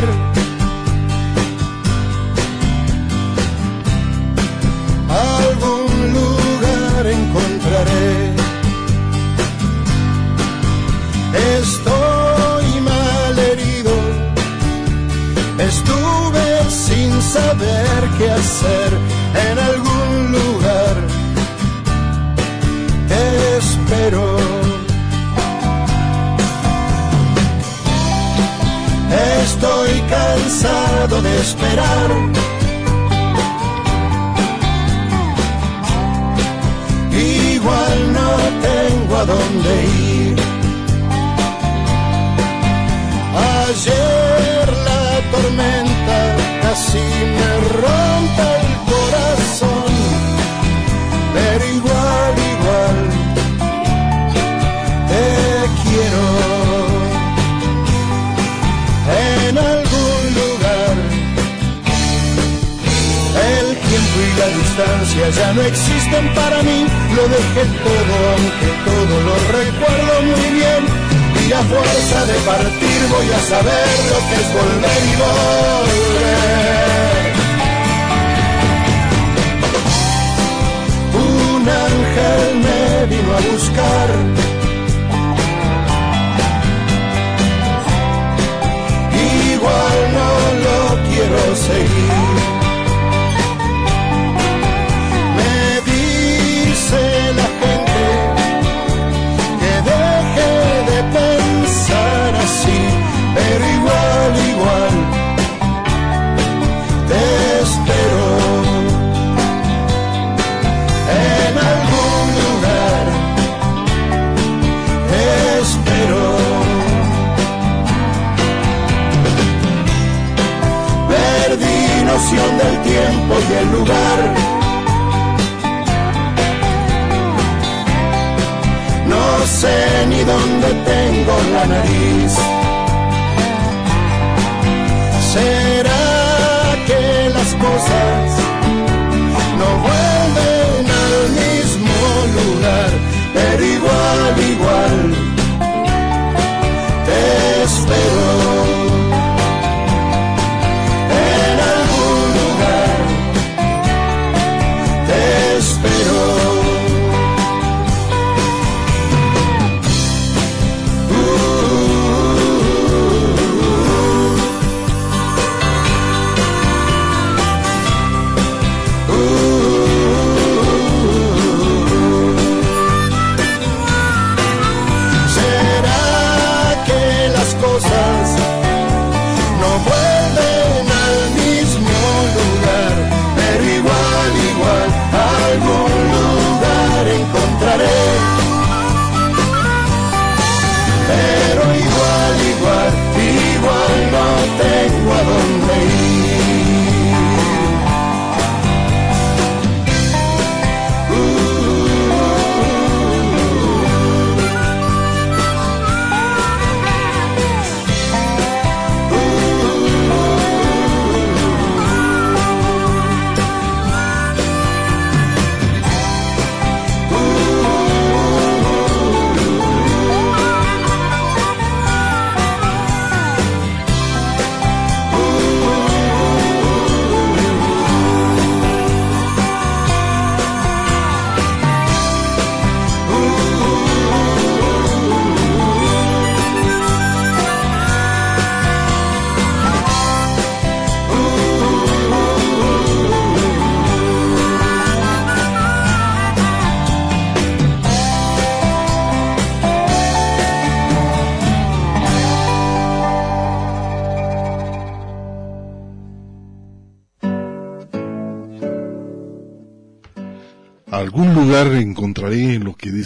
Estoy cansado de buscar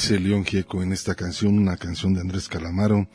dice León Gieco en esta canción, una canción de Andrés Calamaro.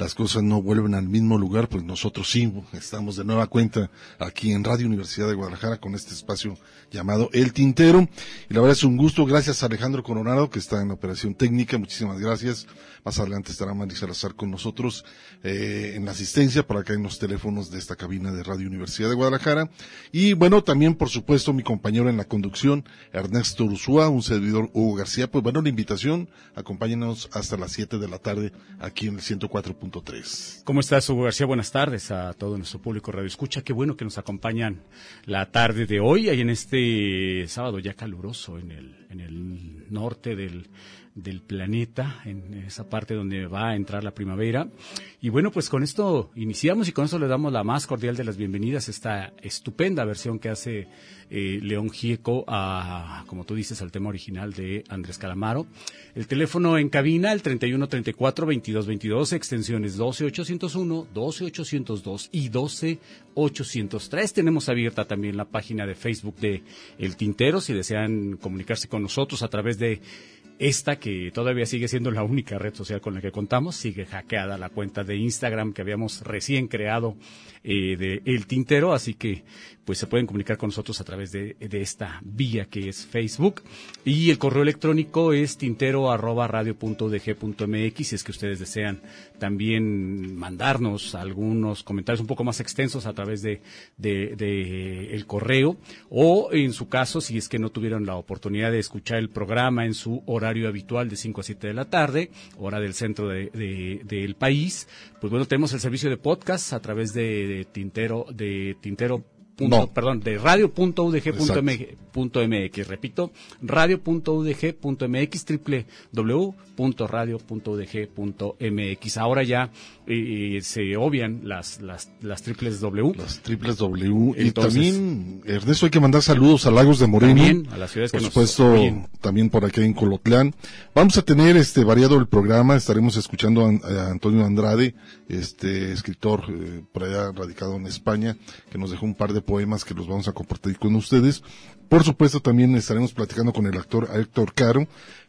Las cosas no vuelven al mismo lugar, pues nosotros sí estamos de nueva cuenta aquí en Radio Universidad de Guadalajara con este espacio llamado El Tintero. Y la verdad es un gusto. Gracias a Alejandro Coronado que está en la operación técnica. Muchísimas gracias. Más adelante estará Mari Salazar con nosotros eh, en la asistencia para acá en los teléfonos de esta cabina de Radio Universidad de Guadalajara. Y bueno, también por supuesto mi compañero en la conducción, Ernesto Ursúa, un servidor Hugo García. Pues bueno, la invitación, acompáñenos hasta las 7 de la tarde aquí en el 104. 103.3. ¿Cómo estás, Hugo García? Buenas tardes a todo nuestro público Radio Escucha. Qué bueno que nos acompañan la tarde de hoy, ahí en este sábado ya caluroso en el, en el norte del, del planeta, en esa parte donde va a entrar la primavera. Y bueno, pues con esto iniciamos y con eso le damos la más cordial de las bienvenidas a esta estupenda versión que hace eh, León Gieco a, como tú dices, al tema original de Andrés Calamaro. El teléfono en cabina, el 3134-2222, extensiones 12801, 12802 y 12803. Tenemos abierta también la página de Facebook de El Tintero, si desean comunicarse con nosotros a través de esta, que todavía sigue siendo la única red social con la que contamos, sigue hackeada la cuenta de Instagram que habíamos recién creado eh, de El Tintero, así que pues se pueden comunicar con nosotros a través de, de esta vía que es Facebook. Y el correo electrónico es tintero arroba radio punto mx, si es que ustedes desean también mandarnos algunos comentarios un poco más extensos a través de, de, de el correo, o en su caso, si es que no tuvieron la oportunidad de escuchar el programa en su horario habitual de 5 a 7 de la tarde, hora del centro de, de, del país, pues bueno, tenemos el servicio de podcast a través de, de Tintero, de Tintero No. perdón, de radio.udg.mx, repito, radio.udg.mx, www.radio.udg.mx. Ahora ya eh, se obvian las, las, las triples W. Las triples W. y Entonces- también, Ernesto, hay que mandar saludos a Lagos de Moreno. También a las ciudades Por que nos supuesto, también por aquí en Colotlán. Vamos a tener este variado el programa. Estaremos escuchando a, a Antonio Andrade, este escritor eh, por allá radicado en España, que nos dejó un par de poemas que los vamos a compartir con ustedes. Por supuesto, también estaremos platicando con el actor Héctor Caro,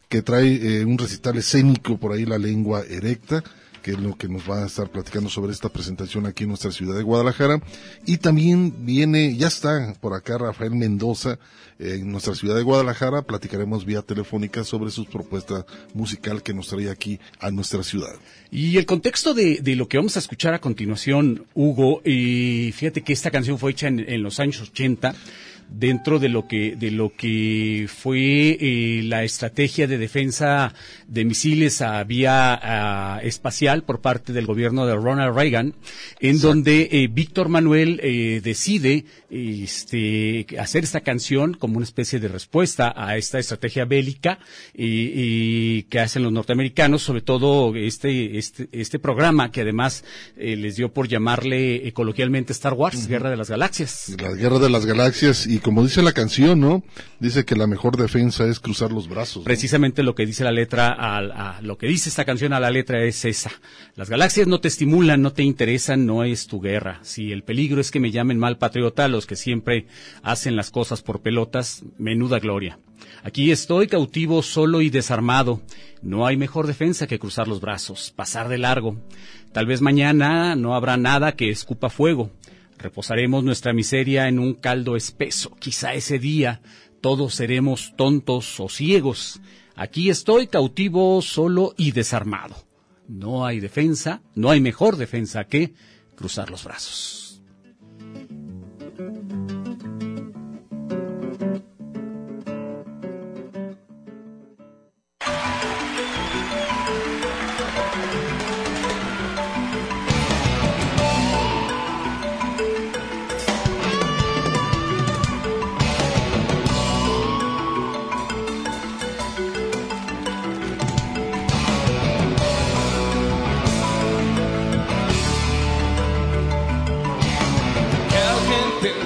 que trae eh, un recital escénico por ahí, La Lengua Erecta que es lo que nos va a estar platicando sobre esta presentación aquí en nuestra ciudad de Guadalajara. Y también viene, ya está por acá Rafael Mendoza eh, en nuestra ciudad de Guadalajara. Platicaremos vía telefónica sobre su propuesta musical que nos trae aquí a nuestra ciudad. Y el contexto de, de lo que vamos a escuchar a continuación, Hugo, y fíjate que esta canción fue hecha en, en los años 80 dentro de lo que de lo que fue eh, la estrategia de defensa de misiles a vía espacial por parte del gobierno de Ronald Reagan, en donde eh, Víctor Manuel eh, decide este, hacer esta canción como una especie de respuesta a esta estrategia bélica y, y que hacen los norteamericanos, sobre todo este este, este programa que además eh, les dio por llamarle eh, coloquialmente Star Wars, Guerra de las Galaxias. La guerra de las galaxias y como dice la canción, ¿no? Dice que la mejor defensa es cruzar los brazos. Precisamente lo que dice la letra, a- lo que dice esta canción a la letra es esa. Las galaxias no te estimulan, no te interesan, no es tu guerra. Si el peligro es que me llamen mal patriota, los que siempre hacen las cosas por pelotas, menuda gloria. Aquí estoy cautivo, solo y desarmado. No hay mejor defensa que cruzar los brazos, pasar de largo. Tal vez mañana no habrá nada que escupa fuego. Reposaremos nuestra miseria en un caldo espeso. Quizá ese día todos seremos tontos o ciegos. Aquí estoy cautivo, solo y desarmado. No hay defensa, no hay mejor defensa que cruzar los brazos.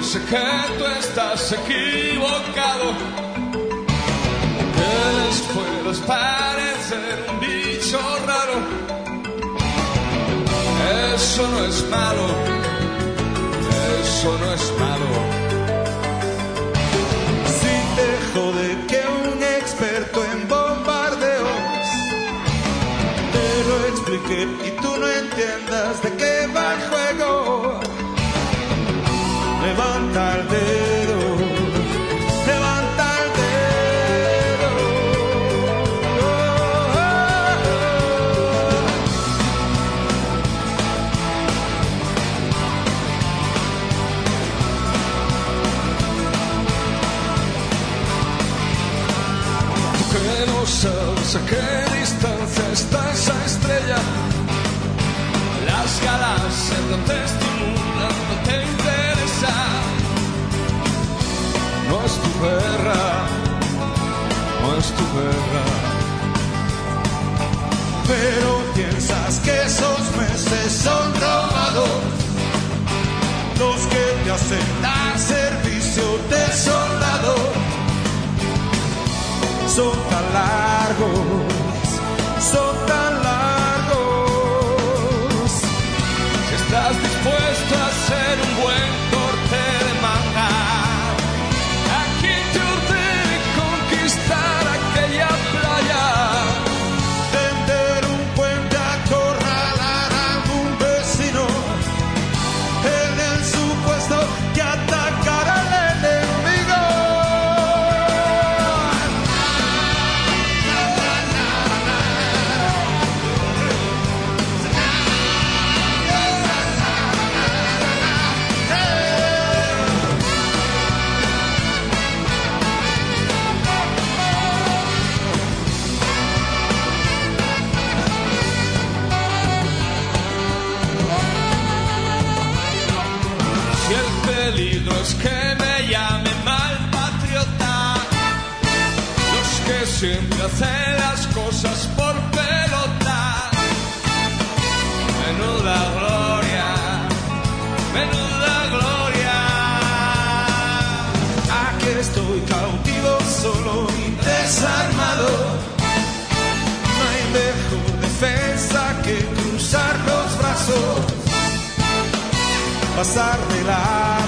Piense que tú estás equivocado. Que les puedas parecer un bicho raro. Eso no es malo. Eso no es malo. Si te jode que un experto en bombardeos te lo explique y tú no entiendas de qué va el juego, a qué distancia está esa estrella. Las galaxias no te Guerra, no es tu guerra. Pero piensas que esos meses son robados, los que te hacen dar servicio de soldado son tan pasar de largo,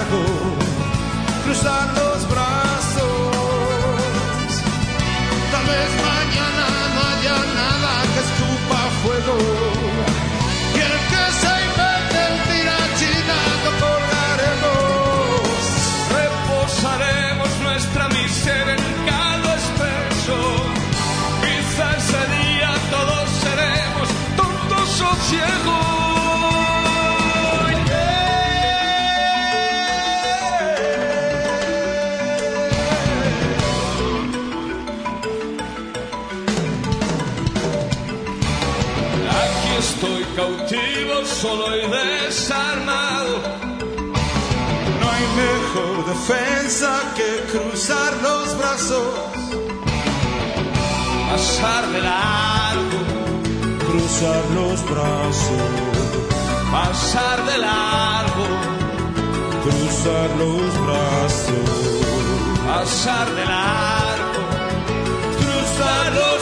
solo y desarmado. No hay mejor defensa que cruzar los brazos, pasar de largo, cruzar los brazos, pasar de largo, cruzar los brazos, pasar de largo, cruzar los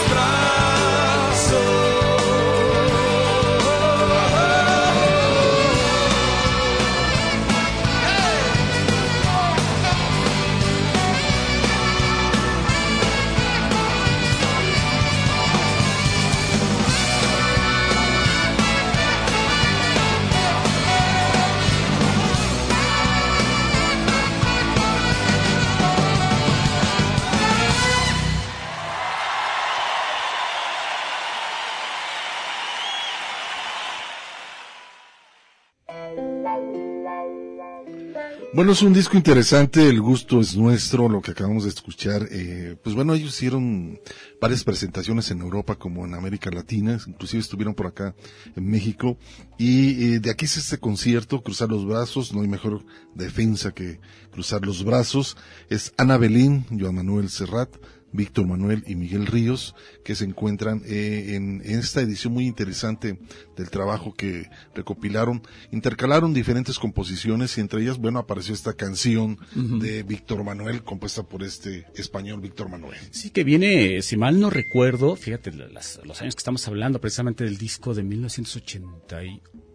Bueno, es un disco interesante, el gusto es nuestro, lo que acabamos de escuchar. Eh, pues bueno, ellos hicieron varias presentaciones en Europa como en América Latina, inclusive estuvieron por acá en México. Y eh, de aquí es este concierto, Cruzar los Brazos, no hay mejor defensa que cruzar los brazos. Es Ana Belín, Joan Manuel Serrat, Víctor Manuel y Miguel Ríos, que se encuentran eh, en, en, esta edición muy interesante del trabajo que recopilaron. Intercalaron diferentes composiciones y entre ellas, bueno, apareció esta canción uh -huh. de Víctor Manuel, compuesta por este español Víctor Manuel. Sí, que viene, si mal no recuerdo, fíjate, las, los años que estamos hablando, precisamente del disco de 1988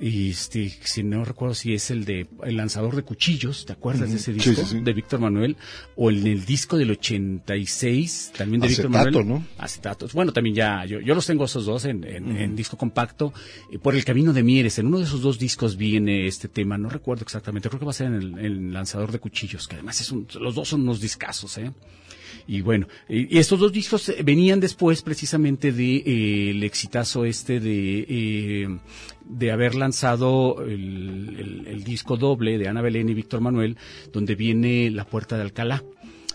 y este, si no recuerdo si es el de El lanzador de cuchillos, ¿te acuerdas uh -huh. de ese disco? Sí, sí, sí. De Víctor Manuel, o en el disco del 86, también de Víctor Manuel. ¿no? Acetatos. Bueno, también ya, yo, yo los tengo esos dos en, en, uh -huh. en disco compacto, eh, por el camino de Mieres, en uno de esos dos discos viene este tema, no recuerdo exactamente, creo que va a ser en el, el lanzador de cuchillos, que además es un, los dos son unos discazos, eh. Y bueno, y estos dos discos venían después precisamente de eh, el exitazo este de eh, de haber lanzado el, el, el, disco doble de Ana Belén y Víctor Manuel, donde viene La Puerta de Alcalá.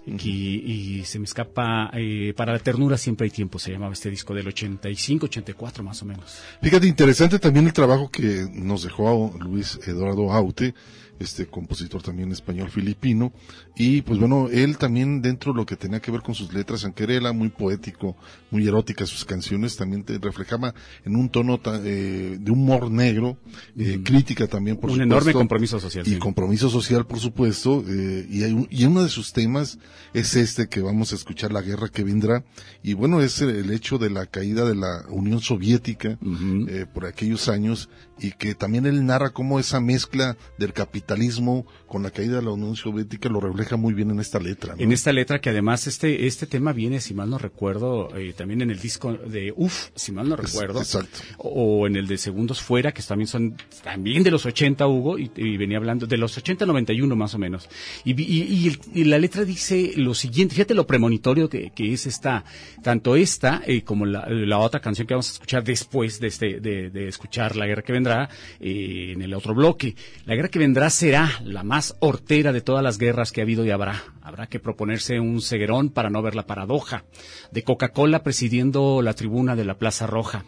y, se me escapa, eh, para la ternura siempre hay tiempo, se llamaba este disco del 85, 84 más o menos. Fíjate, interesante también el trabajo que nos dejó Luis Eduardo Aute, este compositor también español filipino, y pues bueno, él también dentro de lo que tenía que ver con sus letras, aunque era muy poético, muy erótica sus canciones, también te reflejaba en un tono eh, de humor negro, eh, crítica también por un enorme compromiso social. Y compromiso social, por supuesto, eh, y, hay y uno de sus temas es este que vamos a escuchar, La Guerra que Vendrá, y bueno, es el hecho de la caída de la Unión Soviética eh, por aquellos años, y que también él narra cómo esa mezcla del capitalismo con la caída de la Unión Soviética lo refleja muy bien en esta letra. En esta letra que además este este tema viene, si mal no recuerdo, eh, también en el disco de UF, si mal no recuerdo, exacto. O, en el de Segundos Fuera, que también son también de los 80, Hugo, y, venía hablando de los 80, 91 más o menos. Y, y, la letra dice lo siguiente, fíjate lo premonitorio que, que es esta, tanto esta eh, como la, la, otra canción que vamos a escuchar después de, este, de, de escuchar La Guerra que Vendrá, eh, en el otro bloque. La guerra que vendrá será la más hortera de todas las guerras que ha habido y habrá. Habrá que proponerse un ceguerón para no ver la paradoja de Coca-Cola presidiendo la tribuna de la Plaza Roja.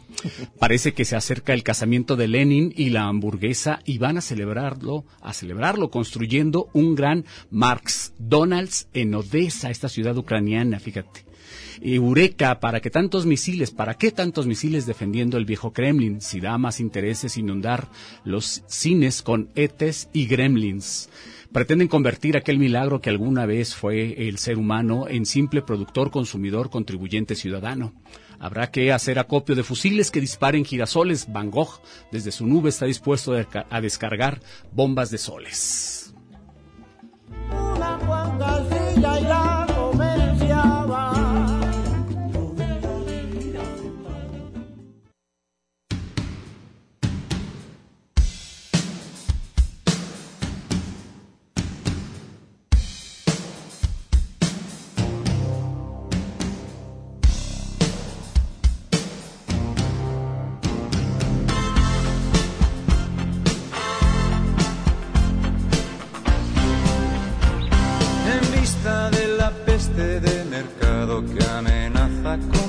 Parece que se acerca el casamiento de Lenin y la hamburguesa y van a celebrarlo, a celebrarlo construyendo un gran Marx Donalds en Odessa, esta ciudad ucraniana, fíjate. Eureka, ¿para qué tantos misiles? ¿Para qué tantos misiles defendiendo el viejo Kremlin? Si da más intereses inundar los cines con etes y gremlins. Pretenden convertir aquel milagro que alguna vez fue el ser humano en simple productor, consumidor, contribuyente ciudadano. Habrá que hacer acopio de fusiles que disparen girasoles. Van Gogh, desde su nube, está dispuesto a descargar bombas de soles. Se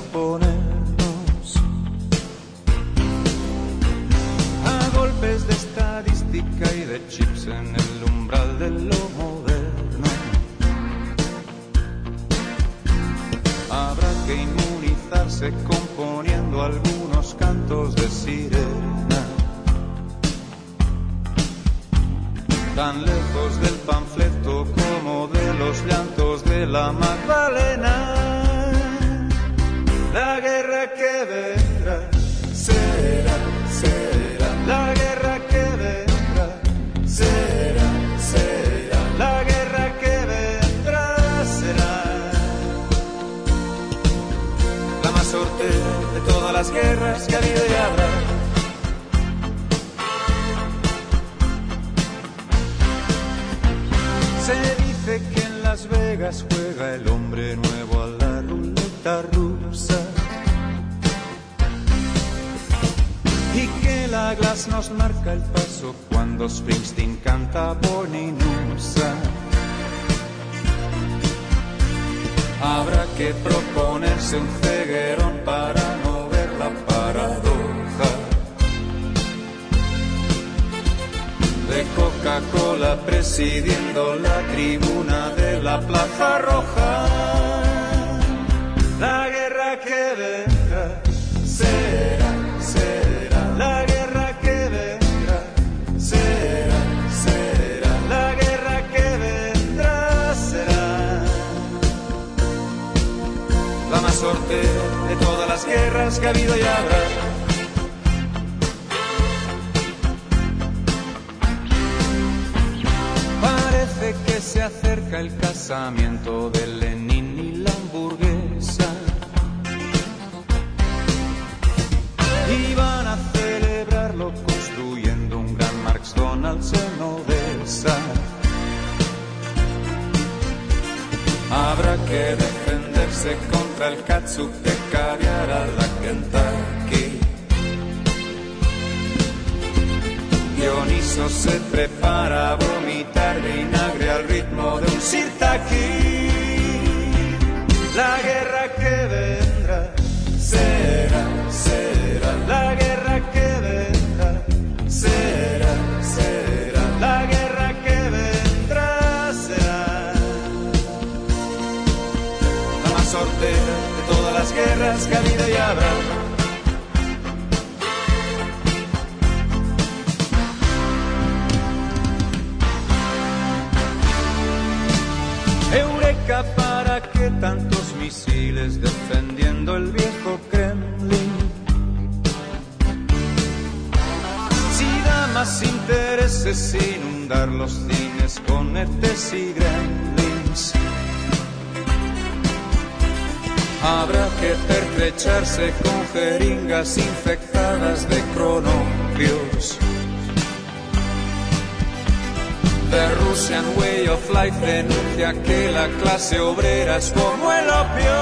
The Russian Way of Life denuncia que la clase obrera es como el opio.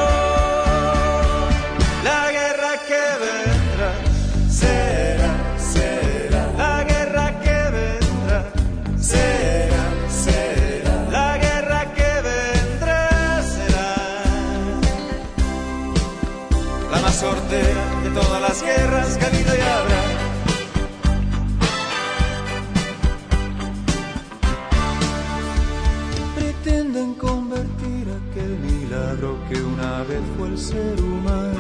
La guerra que vendrá será, será. La guerra que vendrá será, será. La guerra que vendrá será. La más sortera de todas las guerras que ha habido milagro que una vez fue el ser humano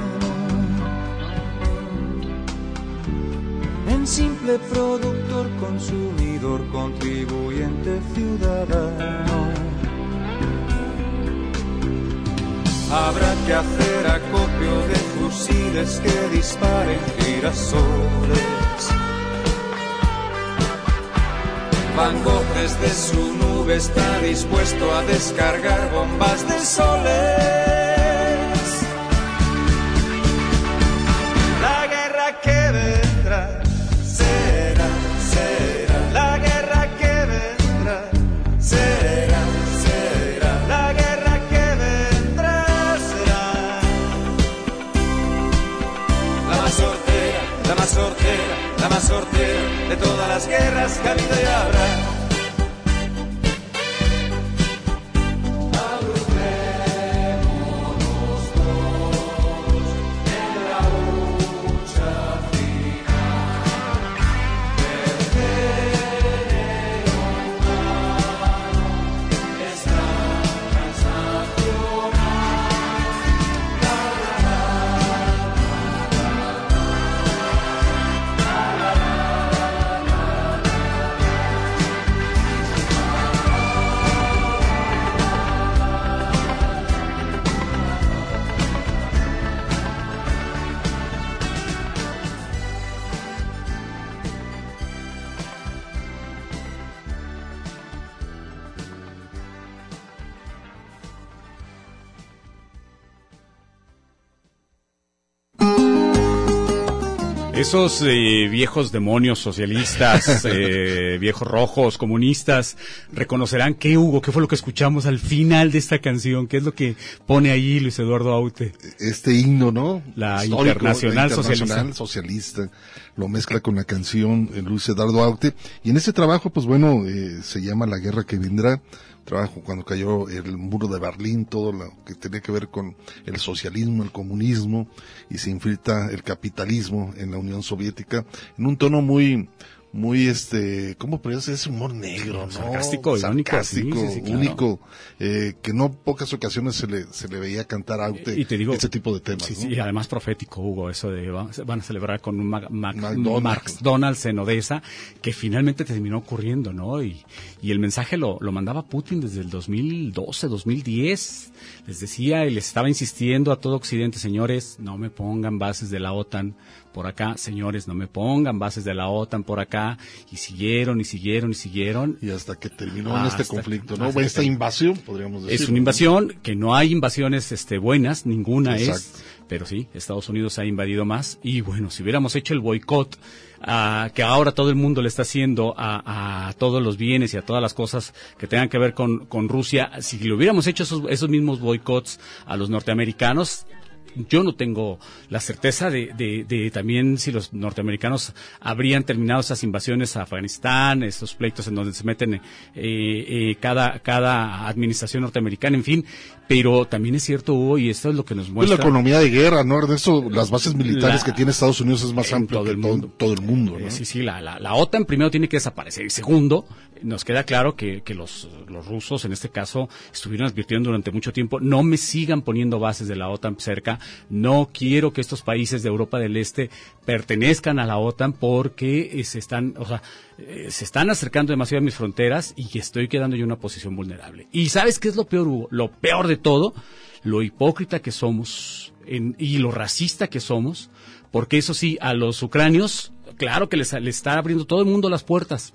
en simple productor, consumidor, contribuyente, ciudadano. Habrá que hacer acopio de fusiles que disparen girasoles. Van desde su nube está dispuesto a descargar bombas de soles. Esos eh, viejos demonios socialistas, eh, viejos rojos, comunistas, reconocerán qué hubo, qué fue lo que escuchamos al final de esta canción, qué es lo que pone ahí Luis Eduardo Aute. Este himno, ¿no? La Histórico, Internacional la Internacional Socialista. Lo mezcla con la canción eh, Luis Eduardo Aute. Y en ese trabajo, pues bueno, eh, se llama La Guerra que Vendrá. Trabajo cuando cayó el muro de Berlín, todo lo que tenía que ver con el socialismo, el comunismo, y se infiltra el capitalismo en la Unión Soviética, en un tono muy, muy este, ¿cómo podría ser ese humor negro, no? Sarcástico, Sarcástico, sí, sí, sí, claro. único, eh, que no pocas ocasiones se le, se le veía cantar a Y te digo- ese tipo de temas, Sí, ¿no? sí, y además profético, Hugo, eso de va- van a celebrar con un Mac- Mac- McDonald's. McDonald's en Odessa, que finalmente terminó ocurriendo, ¿no? Y, y el mensaje lo, lo mandaba Putin desde el 2012, 2010. Les decía y les estaba insistiendo a todo Occidente, señores, no me pongan bases de la OTAN por acá, señores, no me pongan bases de la OTAN por acá. Y siguieron y siguieron y siguieron. Y hasta que terminó en este conflicto, ¿no? Esta invasión, podríamos decir. Es una invasión, que no hay invasiones este, buenas, ninguna es, Exacto. pero sí, Estados Unidos ha invadido más. Y bueno, si hubiéramos hecho el boicot ah, que ahora todo el mundo le está haciendo a, a todos los bienes y a todas las cosas que tengan que ver con, con Rusia, si le hubiéramos hecho esos, esos mismos boicots a los norteamericanos, yo no tengo la certeza de, de, también si los norteamericanos habrían terminado esas invasiones a Afganistán, esos pleitos en donde se meten eh, eh, cada, cada administración norteamericana, en fin, pero también es cierto, Hugo, y esto es lo que nos muestra. Es la economía de guerra, ¿no? De eso, las bases militares que tiene Estados Unidos es más amplio todo el mundo. Todo, el mundo ¿no? sí, sí, la, la, la, OTAN primero tiene que desaparecer. Y segundo, nos queda claro que, los rusos, en este caso, estuvieron advirtiendo durante mucho tiempo, no me sigan poniendo bases de la OTAN cerca, no quiero que estos países de Europa del Este pertenezcan a la OTAN porque eh, se están, o sea, eh, se están acercando demasiado a mis fronteras y estoy quedando yo en una posición vulnerable. Y ¿sabes qué es lo peor, Hugo? Lo peor de todo, lo hipócrita que somos y lo racista que somos, porque eso sí, a los ucranios, claro que les, les está abriendo todo el mundo las puertas,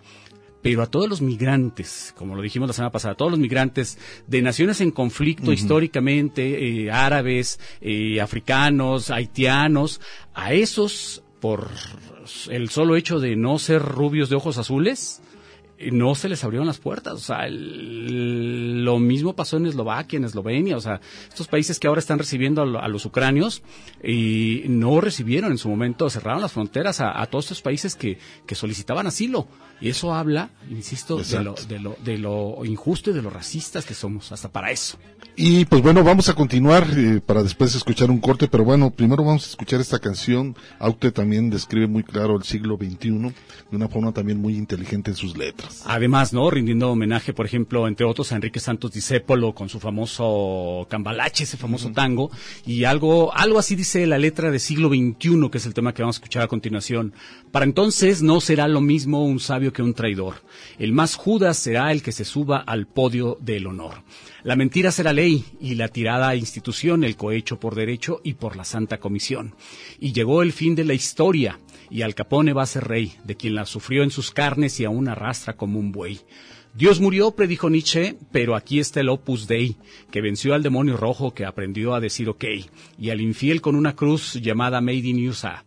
pero a todos los migrantes, como lo dijimos la semana pasada, a todos los migrantes de naciones en conflicto históricamente, eh, árabes, eh, africanos, haitianos, a esos, por el solo hecho de no ser rubios de ojos azules, no se les abrieron las puertas. O sea, lo mismo pasó en Eslovaquia, en Eslovenia. O sea, estos países que ahora están recibiendo a, los ucranios y no recibieron en su momento, cerraron las fronteras a, todos estos países que, que, solicitaban asilo. Y eso habla, insisto, de lo, de lo, de, lo, injusto y de lo racistas que somos, hasta para eso. Y pues bueno, vamos a continuar eh, para después escuchar un corte, pero bueno, primero vamos a escuchar esta canción. Aute también describe muy claro el siglo XXI de una forma también muy inteligente en sus letras. Además, ¿no? Rindiendo homenaje, por ejemplo, entre otros, a Enrique Santos Discépolo con su famoso Cambalache, ese famoso tango, y algo, algo así dice la letra de siglo XXI, que es el tema que vamos a escuchar a continuación. Para entonces no será lo mismo un sabio que un traidor. El más Judas será el que se suba al podio del honor. La mentira será ley y la tirada institución, el cohecho por derecho y por la santa comisión. Y llegó el fin de la historia y Al Capone va a ser rey, de quien la sufrió en sus carnes y aún arrastra como un buey. Dios murió, predijo Nietzsche, pero aquí está el Opus Dei, que venció al demonio rojo que aprendió a decir ok, y al infiel con una cruz llamada Made in USA.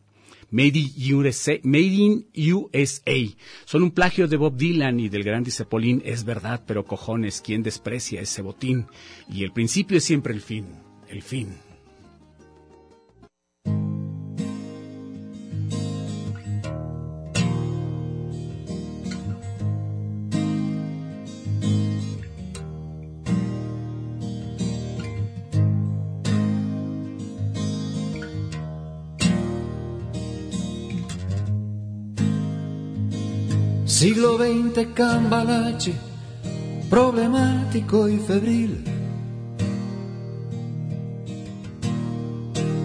Made in USA, in. Son un plagio de Bob Dylan y del gran Discepolín, es verdad, pero cojones, ¿quién desprecia ese botín? Y el principio es siempre el fin, el fin. Siglo XX cambalache, problemático y febril.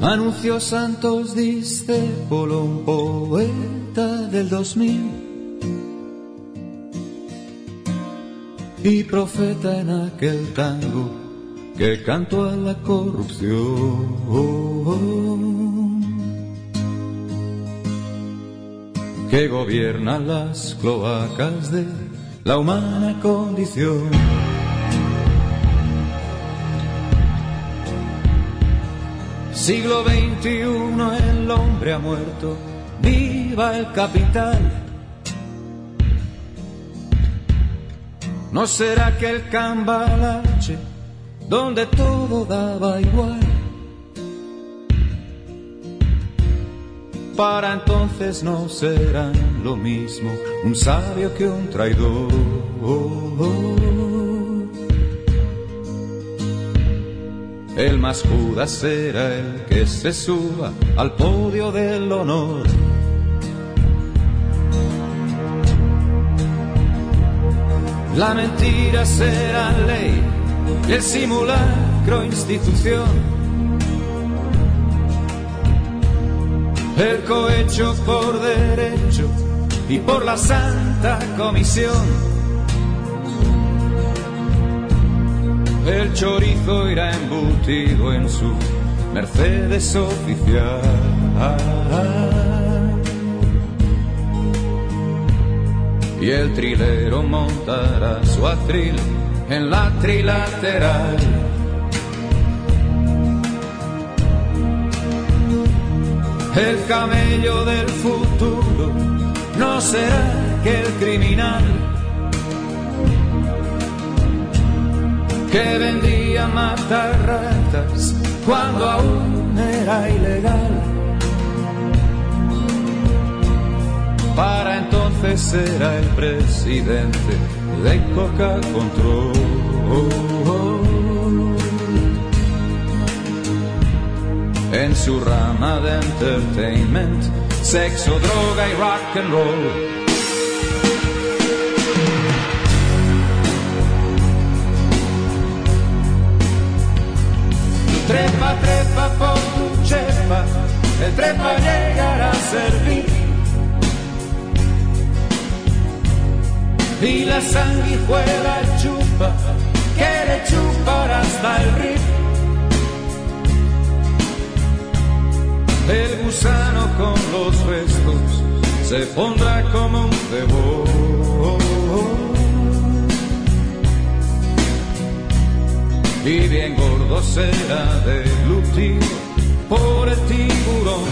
Anunció Santos Discépolo, un poeta del 2000 y profeta en aquel tango que cantó a la corrupción. Que gobierna las cloacas de la humana condición. Siglo XXI, el hombre ha muerto, viva el capital. ¿No será que el cambalache, donde todo daba igual? Para entonces no serán lo mismo un sabio que un traidor. El más Judas será el que se suba al podio del honor. La mentira será ley el simulacro institución el cohecho por derecho y por la santa comisión. El chorizo irá embutido en su Mercedes oficial. Y el trilero montará su atril en la trilateral. El camello del futuro no será que el criminal que vendía matar ratas cuando aún era ilegal. Para entonces era el presidente de Coca Control. En su rama de entertainment, sexo, droga y rock and roll Trepa, trepa por tu chepa, el trepa llegará a servir. Y la sanguijuela chupa, quiere chupar hasta el río. El gusano con los restos se pondrá como un devor. y bien gordo será deglutido por el tiburón.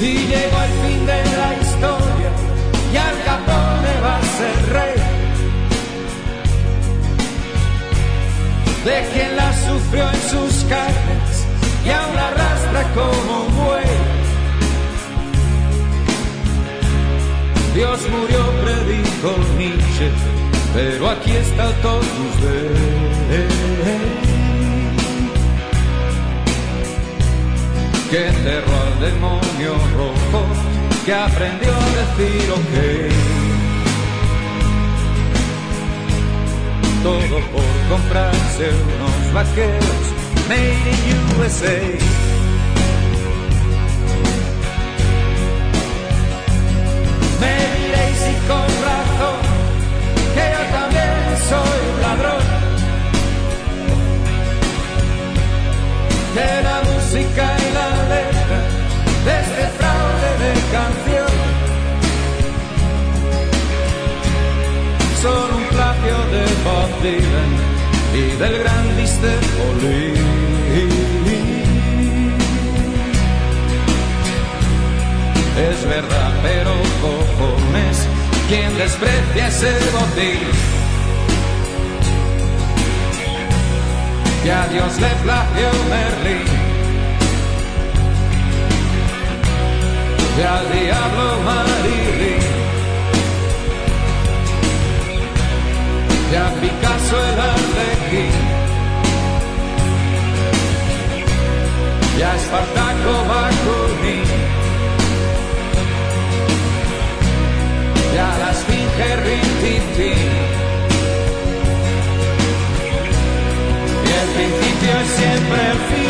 Y llegó el fin de la historia y al Capone va a ser rey. De quien la sufrió en sus carnes y aún arrastra como un. Dios murió, predijo Nietzsche, pero aquí está el de que enterró al demonio rojo, que aprendió a decir ok. Todo por comprarse unos vaqueros made in USA. con razón que yo también soy un ladrón. De la música Y del gran Mr. Es verdad, pero cojones quien desprecia ese botín. Que a Dios le plagió Merlín. Y al diablo Marilyn. Y a Picasso el Arlequín. Y a Espartaco Bakunin. ya la esfinge rintintín. Y el principio es siempre el fin.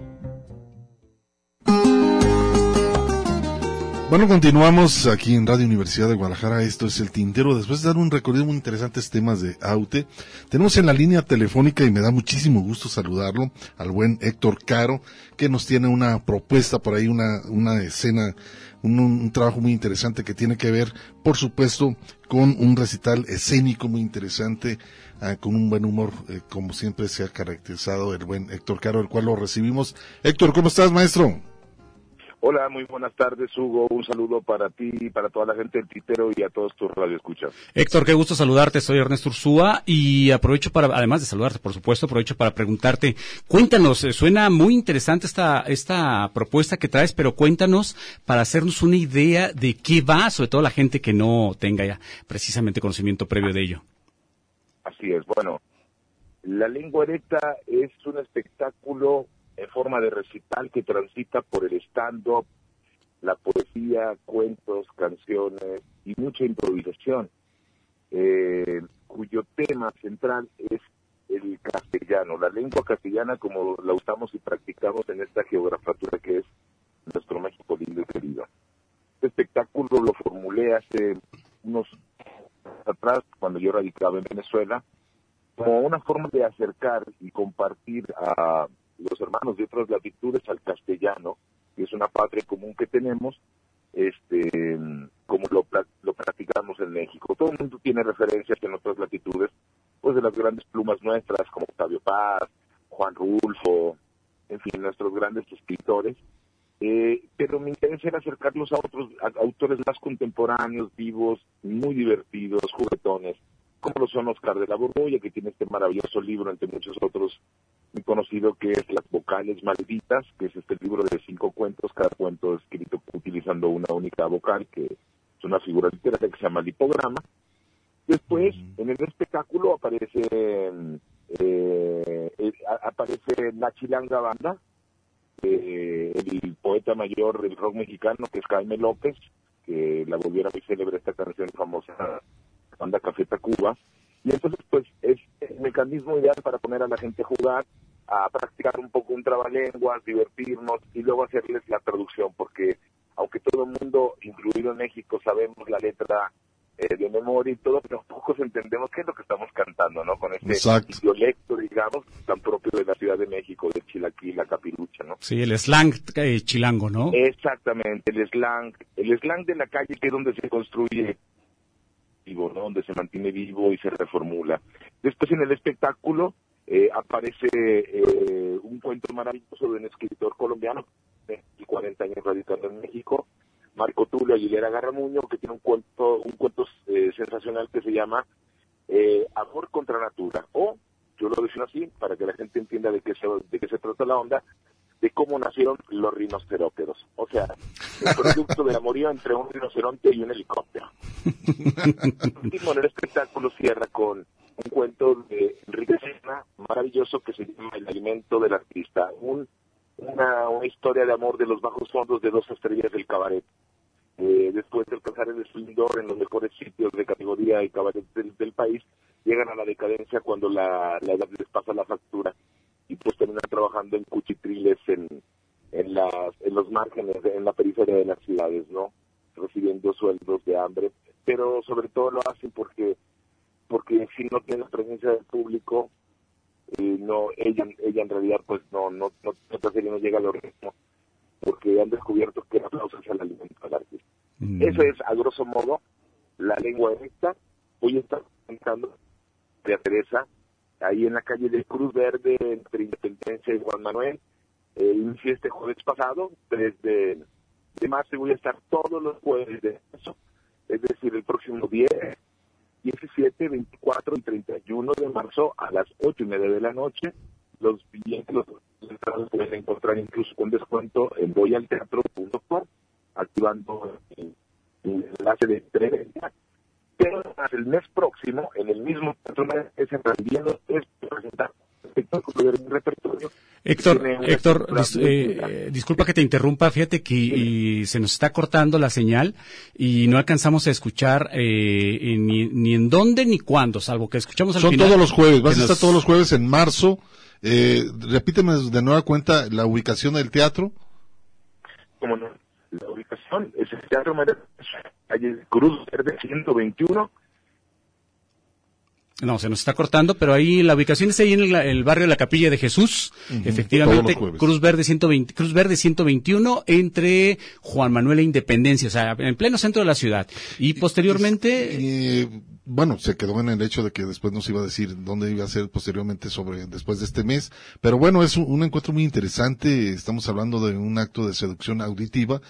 Continuamos aquí en Radio Universidad de Guadalajara. Esto es el Tintero. Después de dar un recorrido muy interesantes temas de Aute, tenemos en la línea telefónica y me da muchísimo gusto saludarlo al buen Héctor Caro, que nos tiene una propuesta por ahí, una, una escena, un, un trabajo muy interesante que tiene que ver, por supuesto, con un recital escénico muy interesante, ah, con un buen humor, eh, como siempre se ha caracterizado el buen Héctor Caro, el cual lo recibimos. Héctor, ¿cómo estás, maestro? Hola, muy buenas tardes, Hugo. Un saludo para ti, para toda la gente del Titero y a todos tus radioescuchas. Héctor, qué gusto saludarte. Soy Ernesto Ursúa y aprovecho para, además de saludarte, por supuesto, aprovecho para preguntarte, cuéntanos, eh, suena muy interesante esta, esta propuesta que traes, pero cuéntanos para hacernos una idea de qué va, sobre todo la gente que no tenga ya precisamente conocimiento previo de ello. Así es, bueno, la lengua erecta es un espectáculo en forma de recital que transita por el stand-up, la poesía, cuentos, canciones y mucha improvisación, eh, cuyo tema central es el castellano, la lengua castellana como la usamos y practicamos en esta geografatura que es nuestro México lindo y querido. Este espectáculo lo formulé hace unos atrás, cuando yo radicaba en Venezuela, como una forma de acercar y compartir a los hermanos de otras latitudes al castellano, que es una patria común que tenemos, este, como lo, lo practicamos en México. Todo el mundo tiene referencias en otras latitudes, pues de las grandes plumas nuestras, como Octavio Paz, Juan Rulfo, en fin, nuestros grandes escritores. Eh, pero mi interés era acercarlos a otros autores más contemporáneos, vivos, muy divertidos, juguetones, como lo son Oscar de la Borbolla, que tiene este maravilloso libro, entre muchos otros, muy conocido, que es Las vocales malditas, que es este libro de cinco cuentos, cada cuento escrito utilizando una única vocal, que es una figura literaria que se llama lipograma. Después, en el espectáculo aparece eh, eh, aparece la Chilanga Banda, eh, el poeta mayor del rock mexicano, que es Jaime López, que la volviera muy célebre esta canción famosa banda Café Tacuba. Y entonces, pues, es el mecanismo ideal para poner a la gente a jugar, a practicar un poco un trabalenguas, divertirnos y luego hacerles la traducción, porque aunque todo el mundo, incluido en México, sabemos la letra eh, de memoria y todo, pero pocos entendemos qué es lo que estamos cantando, ¿no? Con este dialecto, digamos, tan propio de la Ciudad de México, de Chilaquí, la capirucha, ¿no? Sí, el slang eh, chilango, ¿no? Exactamente, el slang, el slang de la calle que es donde se construye donde se mantiene vivo y se reformula. Después en el espectáculo eh, aparece eh, un cuento maravilloso de un escritor colombiano de 40 años radicando en México, Marco Tulio Aguilera Garramuño, que tiene un cuento, un cuento eh, sensacional que se llama Amor contra Natura, o yo lo defino así para que la gente entienda de qué se, de qué se trata la onda, de cómo nacieron los rinocerópedos. O sea, el producto del amorío entre un rinoceronte y un helicóptero. el último el espectáculo cierra con un cuento de Enrique Sena, maravilloso, que se llama El alimento del artista. Un, una, una historia de amor de los bajos fondos de dos estrellas del cabaret. Eh, después de alcanzar el esplendor en los mejores sitios de categoría y cabaret del, país, llegan a la decadencia cuando la, la edad les pasa la factura y pues terminan trabajando en cuchitriles en, en, las, en los márgenes, en la periferia de las ciudades, ¿no? Recibiendo sueldos de hambre, pero sobre todo lo hacen porque porque si no tiene la presencia del público, eh, no ella ella en realidad pues no no no, no, no llega a los ritmos porque han descubierto que el aplauso es el alimento del artista. Mm. Eso es, a grosso modo, la lengua recta. Hoy está contando de Teresa ahí en la calle de Cruz Verde, entre Independencia y Juan Manuel. Eh, inicié este jueves pasado, 3 de, marzo, voy a estar todos los jueves de marzo, es decir, el próximo 10, 17, 24 y 31 de marzo a las 8 y media de la noche. Los billetes los pueden encontrar incluso con descuento en voyalteatro.com, activando el, el enlace de preventa pero el mes próximo, en el mismo es en realidad es presentar espectáculo repertorio. Héctor, Héctor, eh, disculpa que te interrumpa, fíjate que se nos está cortando la señal y no alcanzamos a escuchar eh, ni, ni, en dónde ni cuándo, salvo que escuchamos al Son final. todos los jueves, vas a estar todos los jueves en marzo. Eh, repíteme de nueva cuenta la ubicación del teatro. Como no, La ubicación es el Teatro María, calle Cruz Verde 121, no, se nos está cortando, pero ahí la ubicación está ahí en el, el barrio de la Capilla de Jesús. Efectivamente, Cruz Verde 120, Cruz Verde 121 entre Juan Manuel e Independencia, o sea, en pleno centro de la ciudad. Y posteriormente bueno, se quedó en el hecho de que después nos iba a decir dónde iba a ser posteriormente sobre después de este mes, pero bueno, es un, un encuentro muy interesante, estamos hablando de un acto de seducción auditiva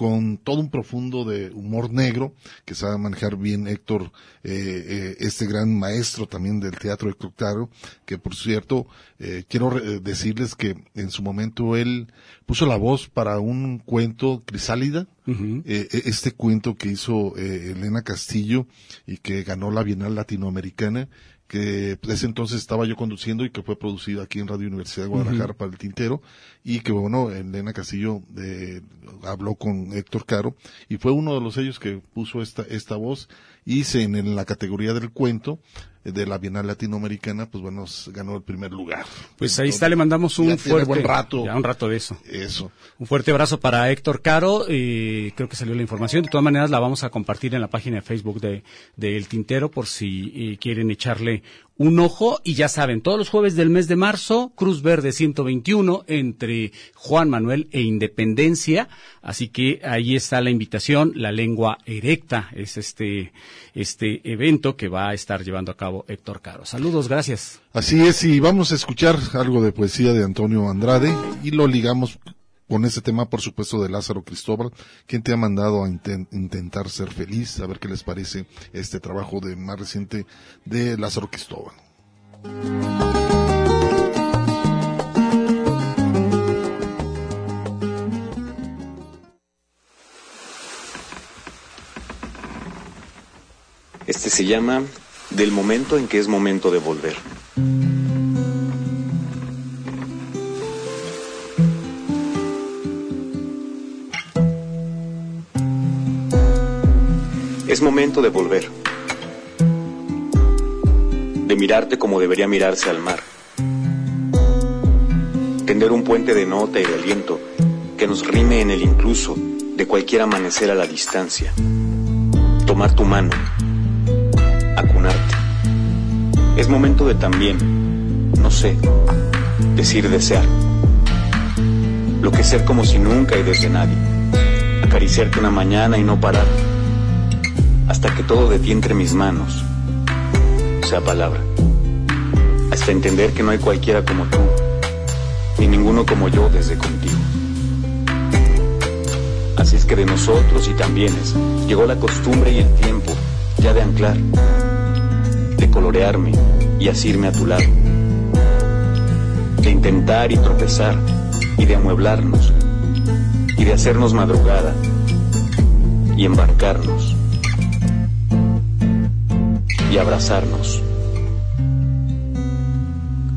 con todo un profundo de humor negro que sabe manejar bien Héctor, eh, eh, este gran maestro también del teatro Héctor que por cierto, eh, quiero decirles que en su momento él puso la voz para un cuento Crisálida, este cuento que hizo Elena Castillo y que ganó la Bienal Latinoamericana que ese entonces estaba yo conduciendo y que fue producido aquí en Radio Universidad de Guadalajara para el Tintero y que bueno, Elena Castillo eh, habló con Héctor Caro y fue uno de los ellos que puso esta, esta voz y se, en, la categoría del cuento de la Bienal Latinoamericana, pues bueno, ganó el primer lugar. Pues ahí está, le mandamos un fuerte buen rato. Ya un rato de eso. Eso. Un fuerte abrazo para Héctor Caro y creo que salió la información. De todas maneras la vamos a compartir en la página de Facebook de, El Tintero por si eh, quieren echarle un ojo y ya saben, todos los jueves del mes de marzo, Cruz Verde 121 entre Juan Manuel e Independencia, así que ahí está la invitación, la lengua erecta es este este evento que va a estar llevando a cabo Héctor Caro. Saludos, gracias. Así es, y vamos a escuchar algo de poesía de Antonio Andrade y lo ligamos con ese tema, por supuesto, de Lázaro Cristóbal, quien te ha mandado a intentar ser feliz, a ver qué les parece este trabajo de más reciente de Lázaro Cristóbal. Este se llama Del momento en que es momento de volver. Es momento de volver, de mirarte como debería mirarse al mar, tender un puente de nota y de aliento que nos rime en el incluso de cualquier amanecer a la distancia, tomar tu mano, acunarte. Es momento de también, no sé, decir desear, lo que ser como si nunca y desde nadie, acariciarte una mañana y no parar hasta que todo de ti entre mis manos sea palabra, hasta entender que no hay cualquiera como tú, ni ninguno como yo desde contigo. Así es que de nosotros y también es, llegó la costumbre y el tiempo ya de anclar, de colorearme y asirme a tu lado, de intentar y tropezar y de amueblarnos y de hacernos madrugada y embarcarnos abrazarnos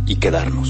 y quedarnos.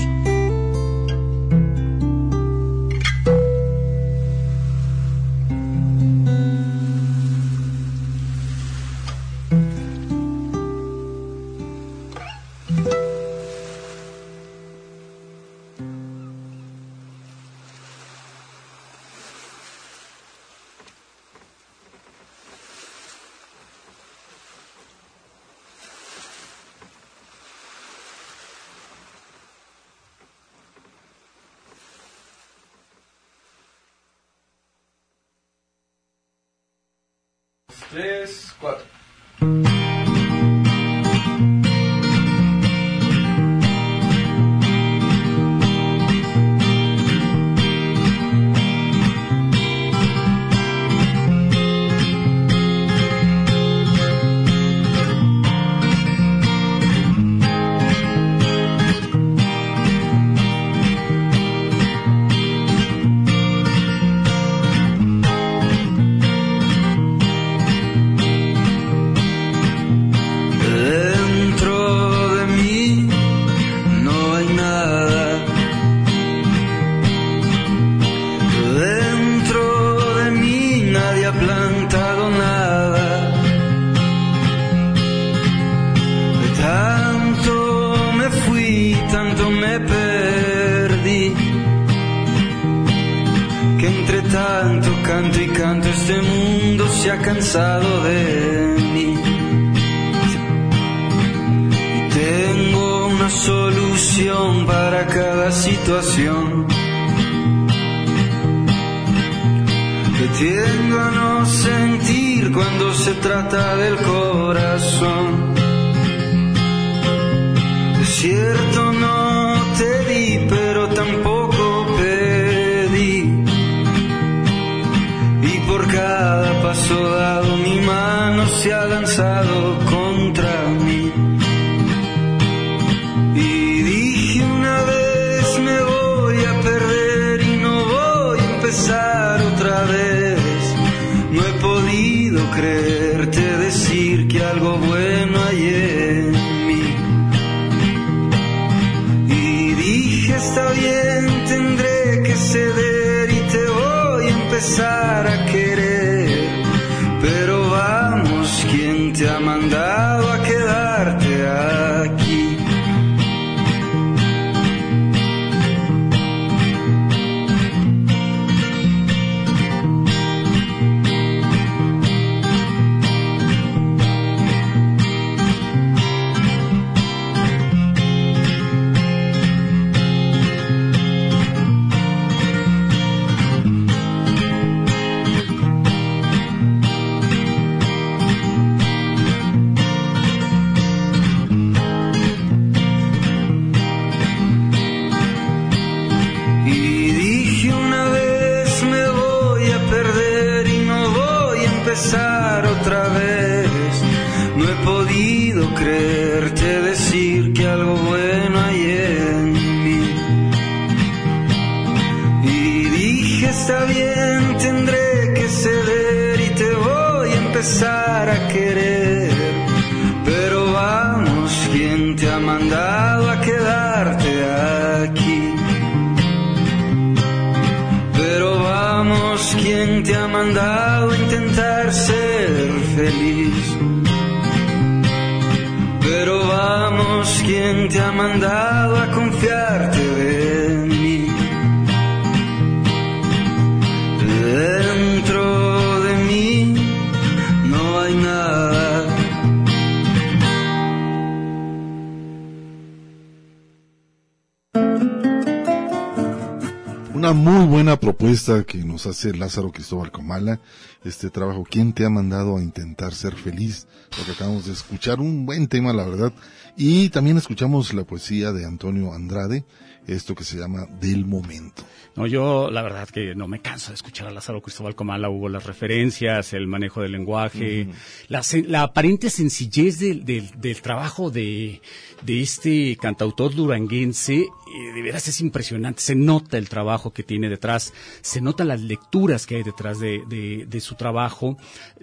Nos hace Lázaro Cristóbal Comala. Este trabajo, ¿quién te ha mandado a intentar ser feliz? Lo que acabamos de escuchar, un buen tema, la verdad. Y también escuchamos la poesía de Antonio Andrade, esto que se llama Del Momento. No, yo la verdad que no me canso de escuchar a Lázaro Cristóbal Comala, hubo las referencias, el manejo del lenguaje, la aparente sencillez del, del, del trabajo de, de este cantautor duranguense, de veras es impresionante, se nota el trabajo que tiene detrás, se notan las lecturas que hay detrás de, de, de su trabajo,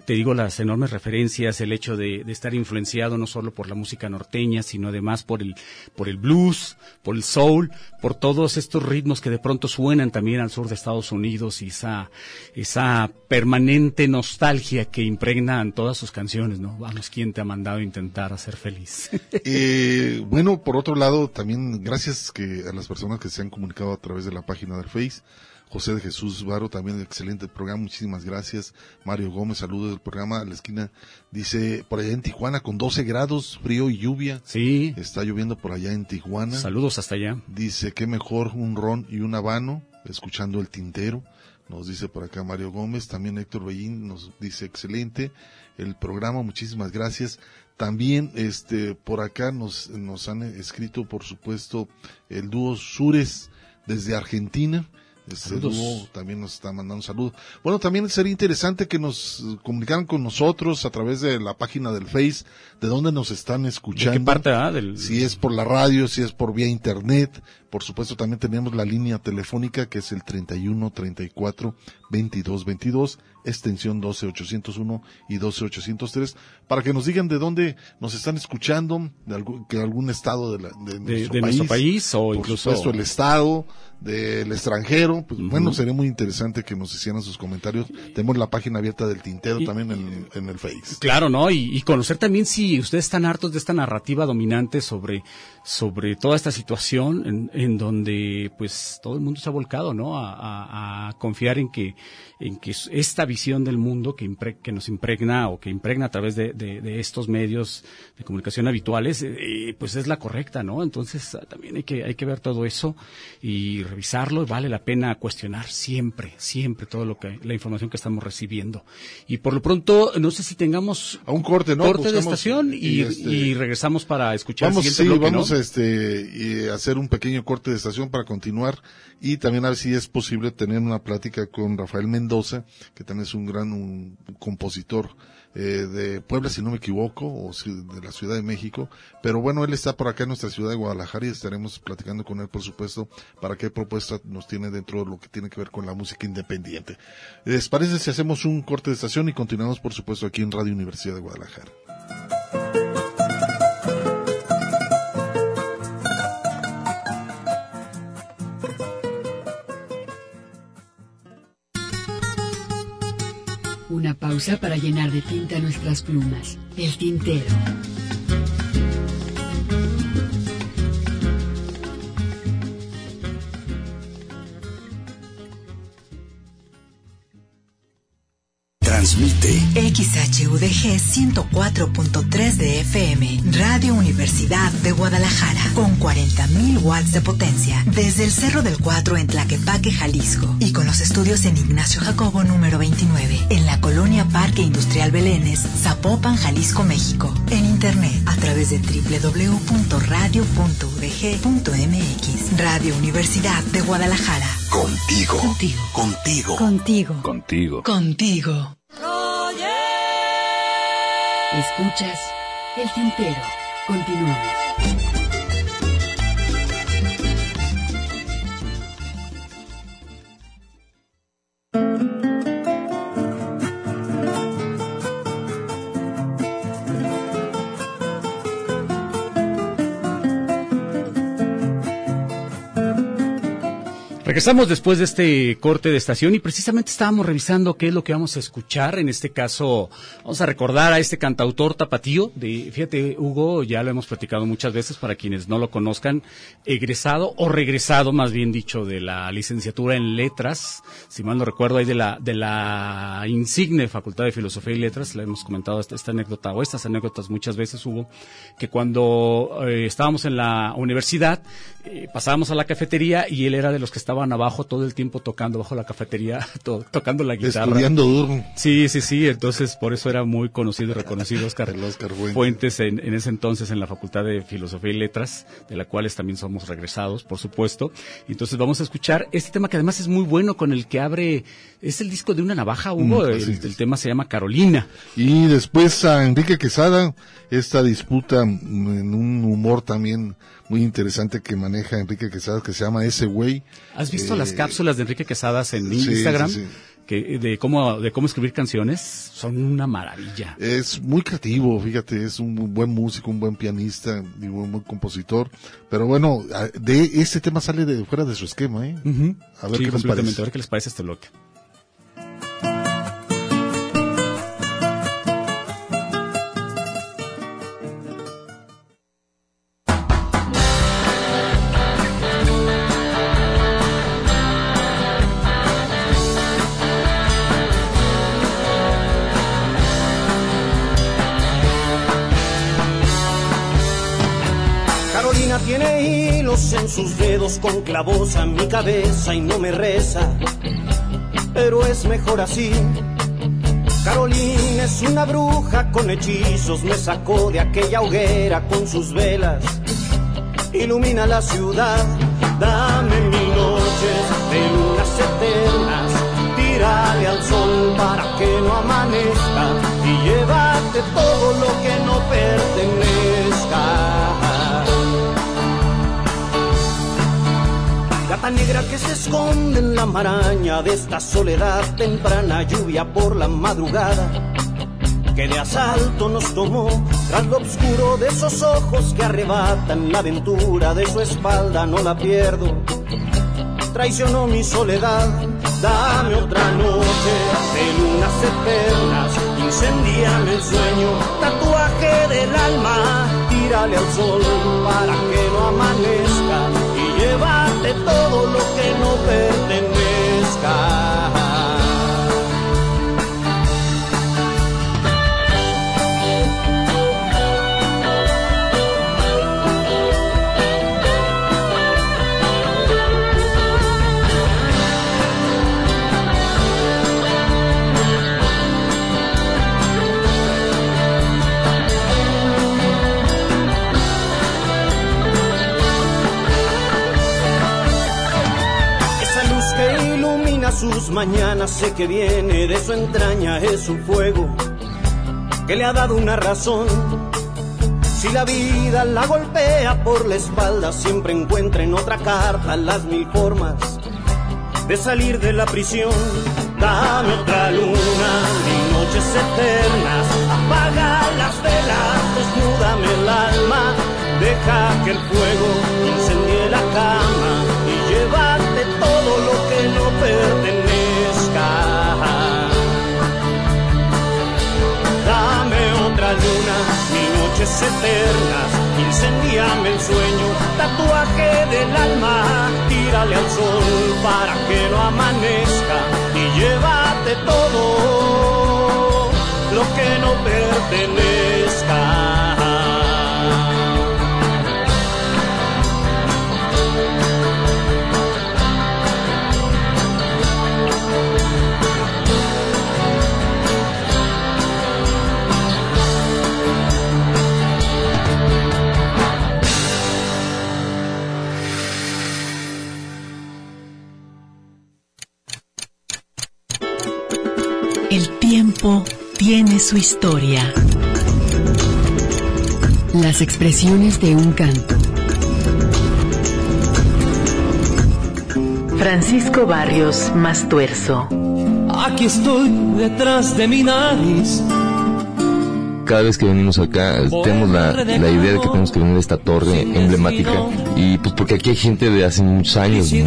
te digo las enormes referencias, el hecho de, de estar influenciado no solo por la música norteña, sino además por el, por el blues, por el soul, por todos estos ritmos que de pronto suenan también al sur de Estados Unidos y esa, esa permanente nostalgia que impregnan todas sus canciones, ¿no? Vamos, ¿quién te ha mandado a intentar hacer feliz? Eh, bueno, por otro lado, también gracias que a las personas que se han comunicado a través de la página del Face. José de Jesús Varo, también excelente programa, muchísimas gracias. Mario Gómez, saludos del programa. A la esquina dice, por allá en Tijuana, con 12 grados, frío y lluvia. Sí, Está lloviendo por allá en Tijuana. saludos hasta allá. Dice, qué mejor un ron y un habano, escuchando el tintero. Nos dice por acá Mario Gómez, también Héctor Bellín nos dice, excelente el programa, muchísimas gracias. También, este, por acá nos, nos han escrito, por supuesto, el dúo Sures desde Argentina. Este Saludos. dúo también nos está mandando un saludo. Bueno, también sería interesante que nos comunicaran con nosotros a través de la página del Face, de dónde nos están ¿De escuchando qué parte, ah, del, si es por la radio, si es por vía internet. Por supuesto, también tenemos la línea telefónica que es el 31 34 22 22, extensión 12 801 y 12 803, para que nos digan de dónde nos están escuchando, de algún, que algún estado de, la- de nuestro, de país, nuestro país o por incluso supuesto el estado, del extranjero. Pues Ujú. bueno, sería muy interesante que nos hicieran sus comentarios. Tenemos la página abierta del Tintero Y- también en, en el Face. Claro, ¿no? Y, y conocer también si ustedes están hartos de esta narrativa dominante sobre, sobre toda esta situación en, en, donde pues todo el mundo se ha volcado, ¿no? A, a, a confiar en que, en que esta visión del mundo que, impre, que nos impregna o que impregna a través de, de, de estos medios de comunicación habituales, eh, pues es la correcta, ¿no? Entonces también hay que, hay que ver todo eso y revisarlo. Vale la pena cuestionar siempre, siempre todo lo que, la información que estamos recibiendo. Y por lo pronto, no sé si tengamos a un corte, ¿no? Corte de estación y, y, este, y, regresamos para escuchar vamos, el siguiente sí, bloque, vamos ¿no? Este, hacer un pequeño corte de estación para continuar y también a ver si es posible tener una plática con Rafael Mendoza, que también es un gran compositor eh, de Puebla, si no me equivoco, o de la Ciudad de México. Pero bueno, él está por acá en nuestra ciudad de Guadalajara y estaremos platicando con él, por supuesto, para qué propuesta nos tiene dentro de lo que tiene que ver con la música independiente. ¿Les parece si hacemos un corte de estación y continuamos, por supuesto, aquí en Radio Universidad de Guadalajara? Una pausa para llenar de tinta nuestras plumas. El tintero. Transmite XHUDG 104.3 de FM, Radio Universidad de Guadalajara, con 40.000 watts de potencia, desde el Cerro del Cuatro en Tlaquepaque, Jalisco, y con los estudios en Ignacio Jacobo número 29, en la colonia Parque Industrial Belénes, Zapopan, Jalisco, México. En internet, a través de www.radio.udg.mx. Radio Universidad de Guadalajara. Contigo. Contigo. Contigo. Contigo. Contigo. Contigo. Escuchas el tintero. Continuamos. Regresamos después de este corte de estación y precisamente estábamos revisando qué es lo que vamos a escuchar. En este caso, vamos a recordar a este cantautor tapatío de, fíjate, Hugo, ya lo hemos platicado muchas veces para quienes no lo conozcan, egresado o regresado, más bien dicho, de la licenciatura en letras, si mal no recuerdo, ahí de la, de la insigne Facultad de Filosofía y Letras, le hemos comentado esta, anécdota o estas anécdotas muchas veces, Hugo, que cuando eh, estábamos en la universidad, eh, pasábamos a la cafetería y él era de los que estaban abajo todo el tiempo tocando bajo la cafetería, to tocando la guitarra. Estudiando duro. Sí, sí, sí, entonces por eso era muy conocido y reconocido Oscar, Oscar Fuentes, Fuentes en, en, ese entonces en la Facultad de Filosofía y Letras, de la cuales también somos regresados, por supuesto. Entonces vamos a escuchar este tema que además es muy bueno con el que abre, es el disco de una navaja, Hugo, Mm, el, es. el tema se llama Carolina. Y después a Enrique Quesada, esta disputa en un humor también muy interesante que maneja Enrique Quesada, que se llama Ese Güey. ¿Has visto Eh, las cápsulas de Enrique Quesadas en sí, Instagram? sí, sí. Que, de cómo de cómo escribir canciones son una maravilla. Es muy creativo, fíjate, es un buen músico, un buen pianista y un buen compositor. Pero bueno, de este tema sale de fuera de su esquema, ¿eh? Ujú. A ver Sí, qué les parece. A ver qué les parece este bloque. Con clavos a mi cabeza y no me reza, pero es mejor así. Carolina es una bruja con hechizos, me sacó de aquella hoguera con sus velas, ilumina la ciudad, dame mil noches de lunas eternas, tírale al sol para que no amanezca y llévate todo lo que no pertenezca. Gata negra que se esconde en la maraña de esta soledad, temprana lluvia por la madrugada, que de asalto nos tomó tras lo oscuro de esos ojos que arrebatan la aventura de su espalda, no la pierdo. Traicionó mi soledad, dame otra noche de lunas eternas, incendiame el sueño, tatuaje del alma, tírale al sol para que no amanezca todo lo que no pertenezca. Sus mañanas sé que viene de su entraña, es un fuego que le ha dado una razón. Si la vida la golpea por la espalda, siempre encuentra en otra carta las mil formas de salir de la prisión. Dame otra luna, mil noches eternas, apaga las velas, desnúdame el alma, deja que el fuego incendie la cama y llévate todo lo que no pertenezca. Luna, ni noches eternas, incendiame el sueño, tatuaje del alma, tírale al sol para que no amanezca y llévate todo lo que no pertenezca. Su historia. Las expresiones de un canto. Francisco Barrios Mastuerzo. Aquí estoy detrás de mi nariz cada vez que venimos acá tenemos la, la, idea de que tenemos que venir a esta torre emblemática. y pues porque aquí hay gente de hace muchos años que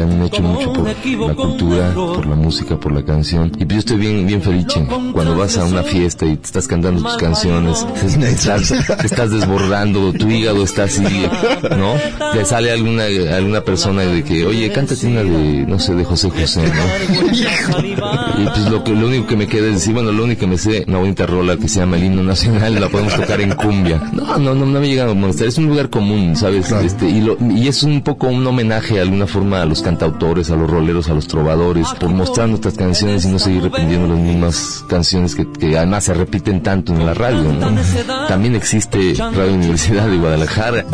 han hecho mucho por la cultura, por la música, por la canción. Y pues yo estoy bien bien feliz cuando vas a una fiesta y te estás cantando tus canciones, estás, estás desbordando, tu hígado está así, ¿no? Te sale alguna alguna persona de que, oye, cántate una de, no sé, de José José, ¿no? Y pues lo, que, lo único que me queda es decir, bueno, lo único que me sé, una bonita rola que se llama El nacional la podemos tocar en cumbia. No, no, no, no me llega a molestar. Es un lugar común, ¿sabes? Este, y, lo, y es un poco un homenaje de alguna forma a los cantautores, a los roleros, a los trovadores, por mostrar nuestras canciones y no seguir repitiendo las mismas canciones que, que además se repiten tanto en la radio. También existe Radio Universidad de Guadalajara.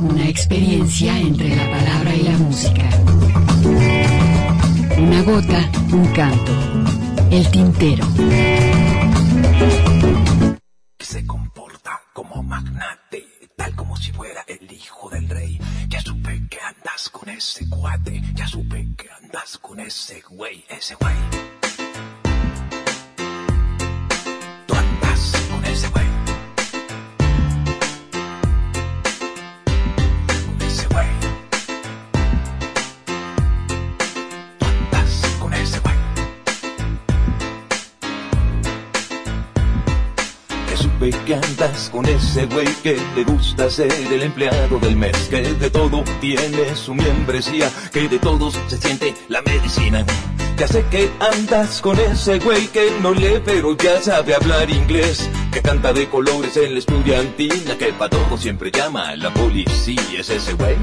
Una experiencia entre la palabra y la música. Una gota, un canto. El tintero ya supe que andas con ese güey, ese güey. Tú andas con ese güey. Que andas con ese güey que le gusta ser el empleado del mes, que de todo tiene su membresía, que de todos se siente la medicina. Ya sé que andas con ese güey que no lee pero ya sabe hablar inglés, que canta de colores en la estudiantina, que para todo siempre llama a la policía, es ese güey.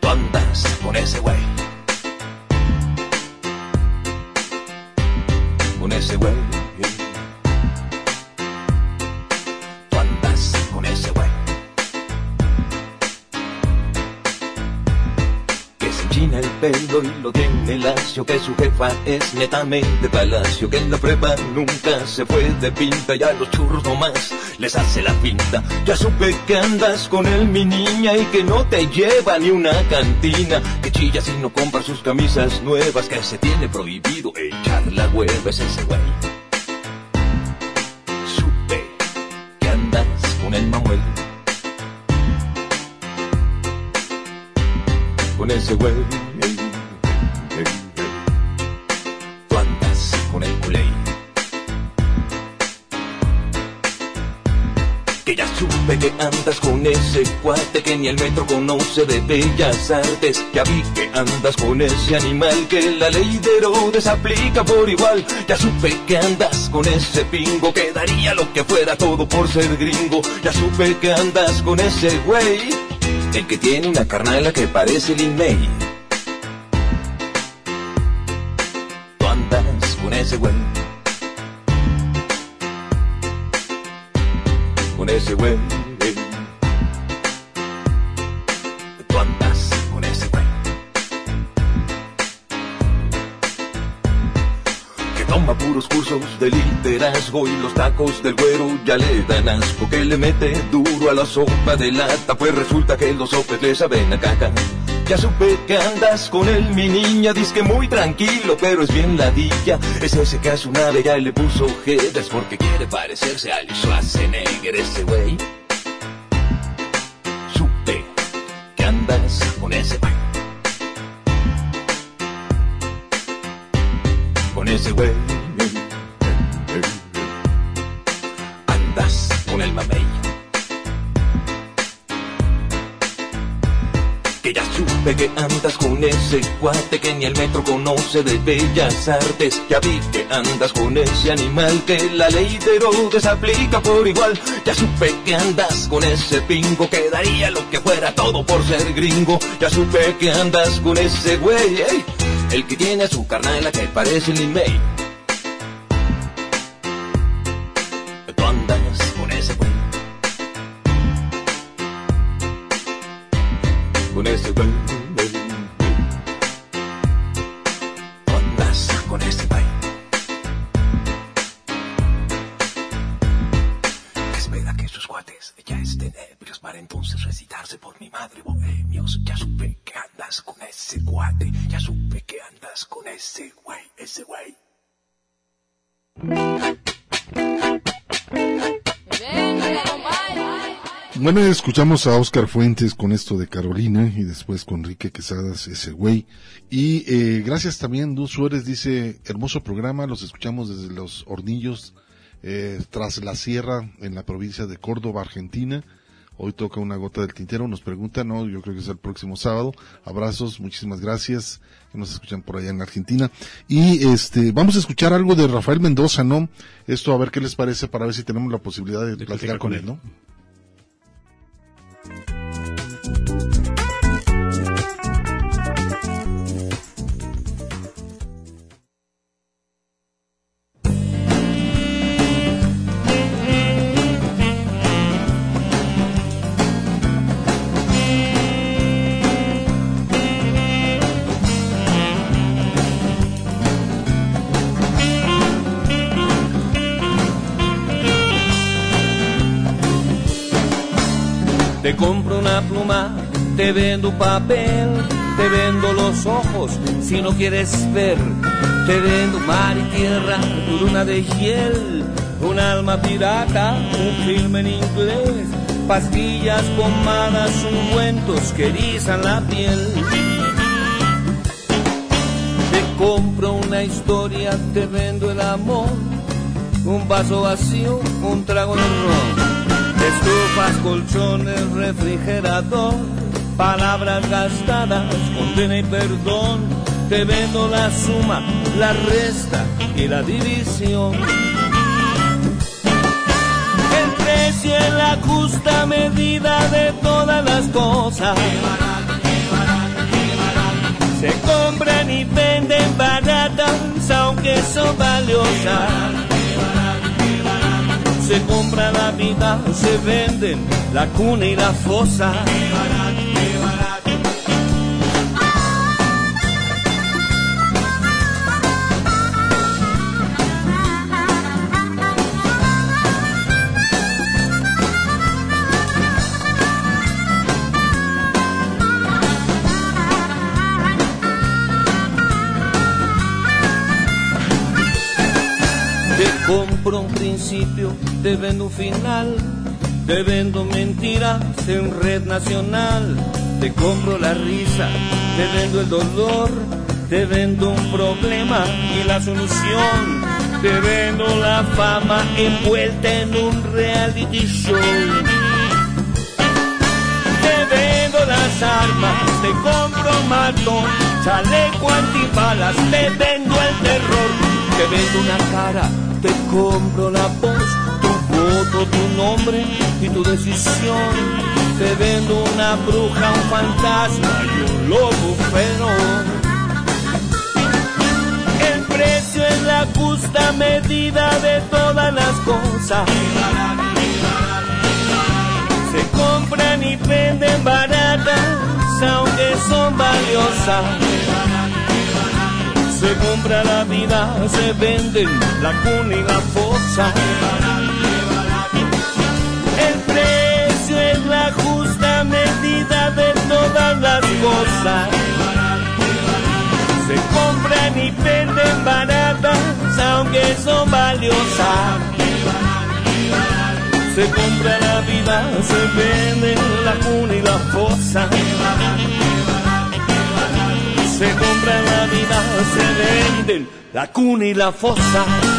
Tú andas con ese güey. Con ese güey. Pelo y lo tiene lacio, que su jefa es netamente palacio, que en la prueba nunca se fue de pinta y a los churros nomás les hace la pinta. Ya supe que andas con él, mi niña, y que no te lleva ni una cantina, que chilla si no compra sus camisas nuevas, que se tiene prohibido echar la hueva, es ese güey. Supe que andas con el Manuel. Con ese güey. Ya supe que andas con ese cuate que ni el metro conoce de bellas artes. Ya vi que andas con ese animal que la ley de Herodes aplica por igual. Ya supe que andas con ese pingo que daría lo que fuera todo por ser gringo. Ya supe que andas con ese güey, el que tiene una carnala que parece Lin May. Tú andas con ese güey. Con ese güey. Tú andas con ese. Que toma puros cursos de liderazgo y los tacos del güero ya le dan asco. Que le mete duro a la sopa de lata, pues resulta que los sopes le saben a caca. Ya supe que andas con él, mi niña, dice que muy tranquilo, pero es bien ladilla. Es ese que a su nave ya le puso ojeras porque quiere parecerse al Schwarzenegger ese güey. Supe que andas con ese güey. Con ese güey. Andas con el mamey. Que ya supe que andas con ese cuate que ni el metro conoce de bellas artes. Ya vi que andas con ese animal que la ley de Herodes aplica por igual. Ya supe que andas con ese pingo que daría lo que fuera todo por ser gringo. Ya supe que andas con ese güey, ey, el que tiene a su carnala que parece Lin May. Bueno, escuchamos a Oscar Fuentes con esto de Carolina y después con Enrique Quesadas, ese güey. Y eh, gracias también, Du Suárez dice, hermoso programa, los escuchamos desde los hornillos eh, tras la sierra en la provincia de Córdoba, Argentina. Hoy toca una gota del tintero, nos pregunta, no, yo creo que es el próximo sábado. Abrazos, muchísimas gracias, que nos escuchan por allá en Argentina. Y este, vamos a escuchar algo de Rafael Mendoza, ¿no? Esto a ver qué les parece para ver si tenemos la posibilidad de, platicar con él, ¿no? Te compro una pluma, te vendo papel, te vendo los ojos si no quieres ver. Te vendo mar y tierra, tu luna de hiel, un alma pirata, un film en inglés, pastillas, pomadas, ungüentos que erizan la piel. Te compro una historia, te vendo el amor, un vaso vacío, un trago de ron. Estufas, colchones, refrigerador, palabras gastadas, condena y perdón. Te vendo la suma, la resta y la división. El precio es la justa medida de todas las cosas. Se compran y venden baratas, aunque son valiosas se compra la vida, se venden la cuna y la fosa. Compro un principio, te vendo un final, te vendo mentiras en red nacional, te compro la risa, te vendo el dolor, te vendo un problema y la solución. te vendo la fama envuelta en un reality show. Te vendo las armas, te compro matón, chaleco antibalas, te vendo el terror. Te vendo una cara, te compro la voz, tu voto, tu nombre y tu decisión. Te vendo una bruja, un fantasma y un lobo feroz precio es la justa medida de todas las cosas. Se compran y venden baratas, aunque son valiosas. Se compra la vida, se venden la cuna y la fosa. El precio es la justa medida de todas las cosas se compran y venden baratas, aunque son valiosas. Se compra la vida, se vende la cuna y la fosa. Se compra la vida, se venden la cuna y la fosa.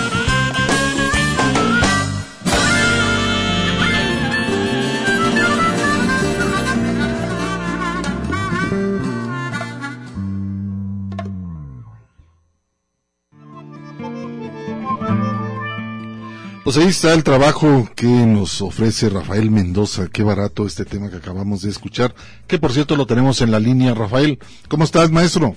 Pues ahí está el trabajo que nos ofrece Rafael Mendoza. Qué barato este tema que acabamos de escuchar. Que por cierto lo tenemos en la línea. Rafael, ¿cómo estás, maestro?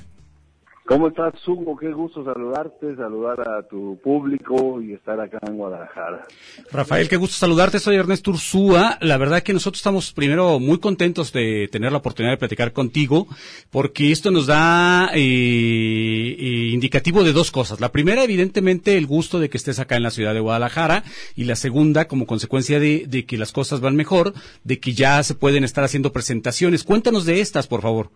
¿Cómo estás, Hugo? Qué gusto saludarte, saludar a tu público y estar acá en Guadalajara. Rafael, qué gusto saludarte. Soy Ernesto Ursúa. La verdad que nosotros estamos primero muy contentos de tener la oportunidad de platicar contigo, porque esto nos da eh, eh, indicativo de dos cosas. La primera, evidentemente, el gusto de que estés acá en la ciudad de Guadalajara, y la segunda, como consecuencia de, de que las cosas van mejor, de que ya se pueden estar haciendo presentaciones. Cuéntanos de estas, por favor.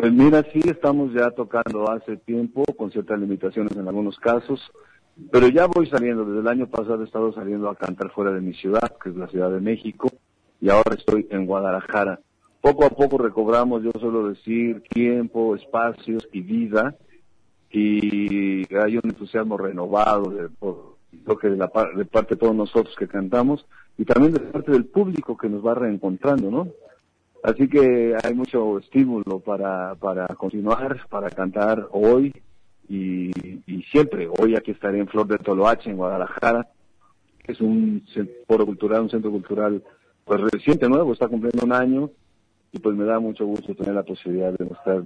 Pues mira, sí estamos ya tocando hace tiempo, con ciertas limitaciones en algunos casos, pero ya voy saliendo, desde el año pasado he estado saliendo a cantar fuera de mi ciudad, que es la Ciudad de México, y ahora estoy en Guadalajara. Poco a poco recobramos, yo suelo decir, tiempo, espacios y vida, y hay un entusiasmo renovado de, de, la, de parte de todos nosotros que cantamos, y también de parte del público que nos va reencontrando, ¿no? Así que hay mucho estímulo para, para continuar, para cantar hoy y, y siempre. Hoy aquí estaré en Flor de Toloache, en Guadalajara, es un foro cultural, un centro cultural pues reciente, nuevo, está cumpliendo un año y pues me da mucho gusto tener la posibilidad de mostrar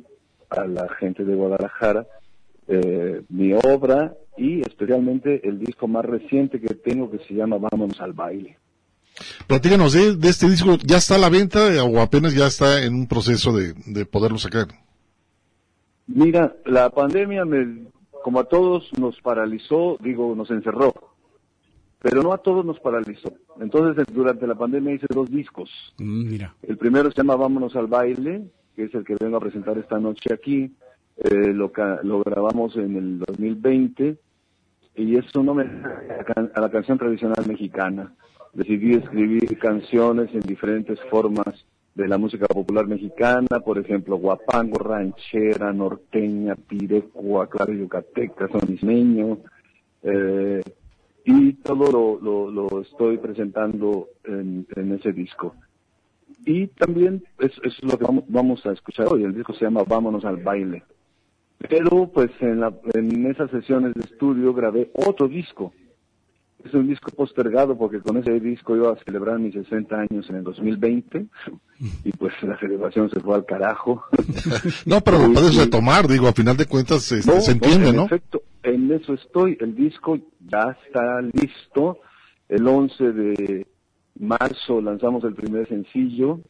a la gente de Guadalajara eh, mi obra y especialmente el disco más reciente que tengo que se llama Vámonos al baile. Platícanos de, de, este disco, ¿ya está a la venta o apenas ya está en un proceso de, de poderlo sacar? Mira, la pandemia, me, como a todos nos paralizó, digo, nos encerró, pero no a todos nos paralizó. Entonces, durante la pandemia hice dos discos. Mm, mira. El primero se llama Vámonos al baile, que es el que vengo a presentar esta noche aquí. Eh, lo, lo grabamos en el 2020 y es un homenaje a la canción tradicional mexicana decidí escribir canciones en diferentes formas de la música popular mexicana, por ejemplo, guapango, ranchera, norteña, pirecua, claro, yucateca, sonismeño, eh, y todo lo, lo, estoy presentando en, ese disco. Y también es, es lo que vamos, vamos, a escuchar hoy, el disco se llama Vámonos al baile. Pero pues en, la, en esas sesiones de estudio grabé otro disco, es un disco postergado porque con ese disco iba a celebrar mis 60 años en el 2020 y pues la celebración se fue al carajo. no, pero lo puedes retomar, digo, a final de cuentas este, se entiende, en ¿no? Efecto, en eso estoy. El disco ya está listo. El 11 de marzo lanzamos el primer sencillo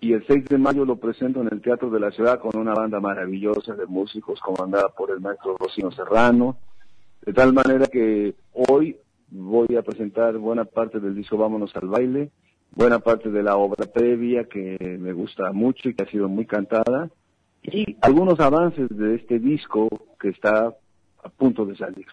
y el 6 de mayo lo presento en el Teatro de la Ciudad con una banda maravillosa de músicos comandada por el maestro Rocino Serrano. De tal manera que hoy voy a presentar buena parte del disco Vámonos al baile, buena parte de la obra previa que me gusta mucho y que ha sido muy cantada, y algunos avances de este disco que está a punto de salir.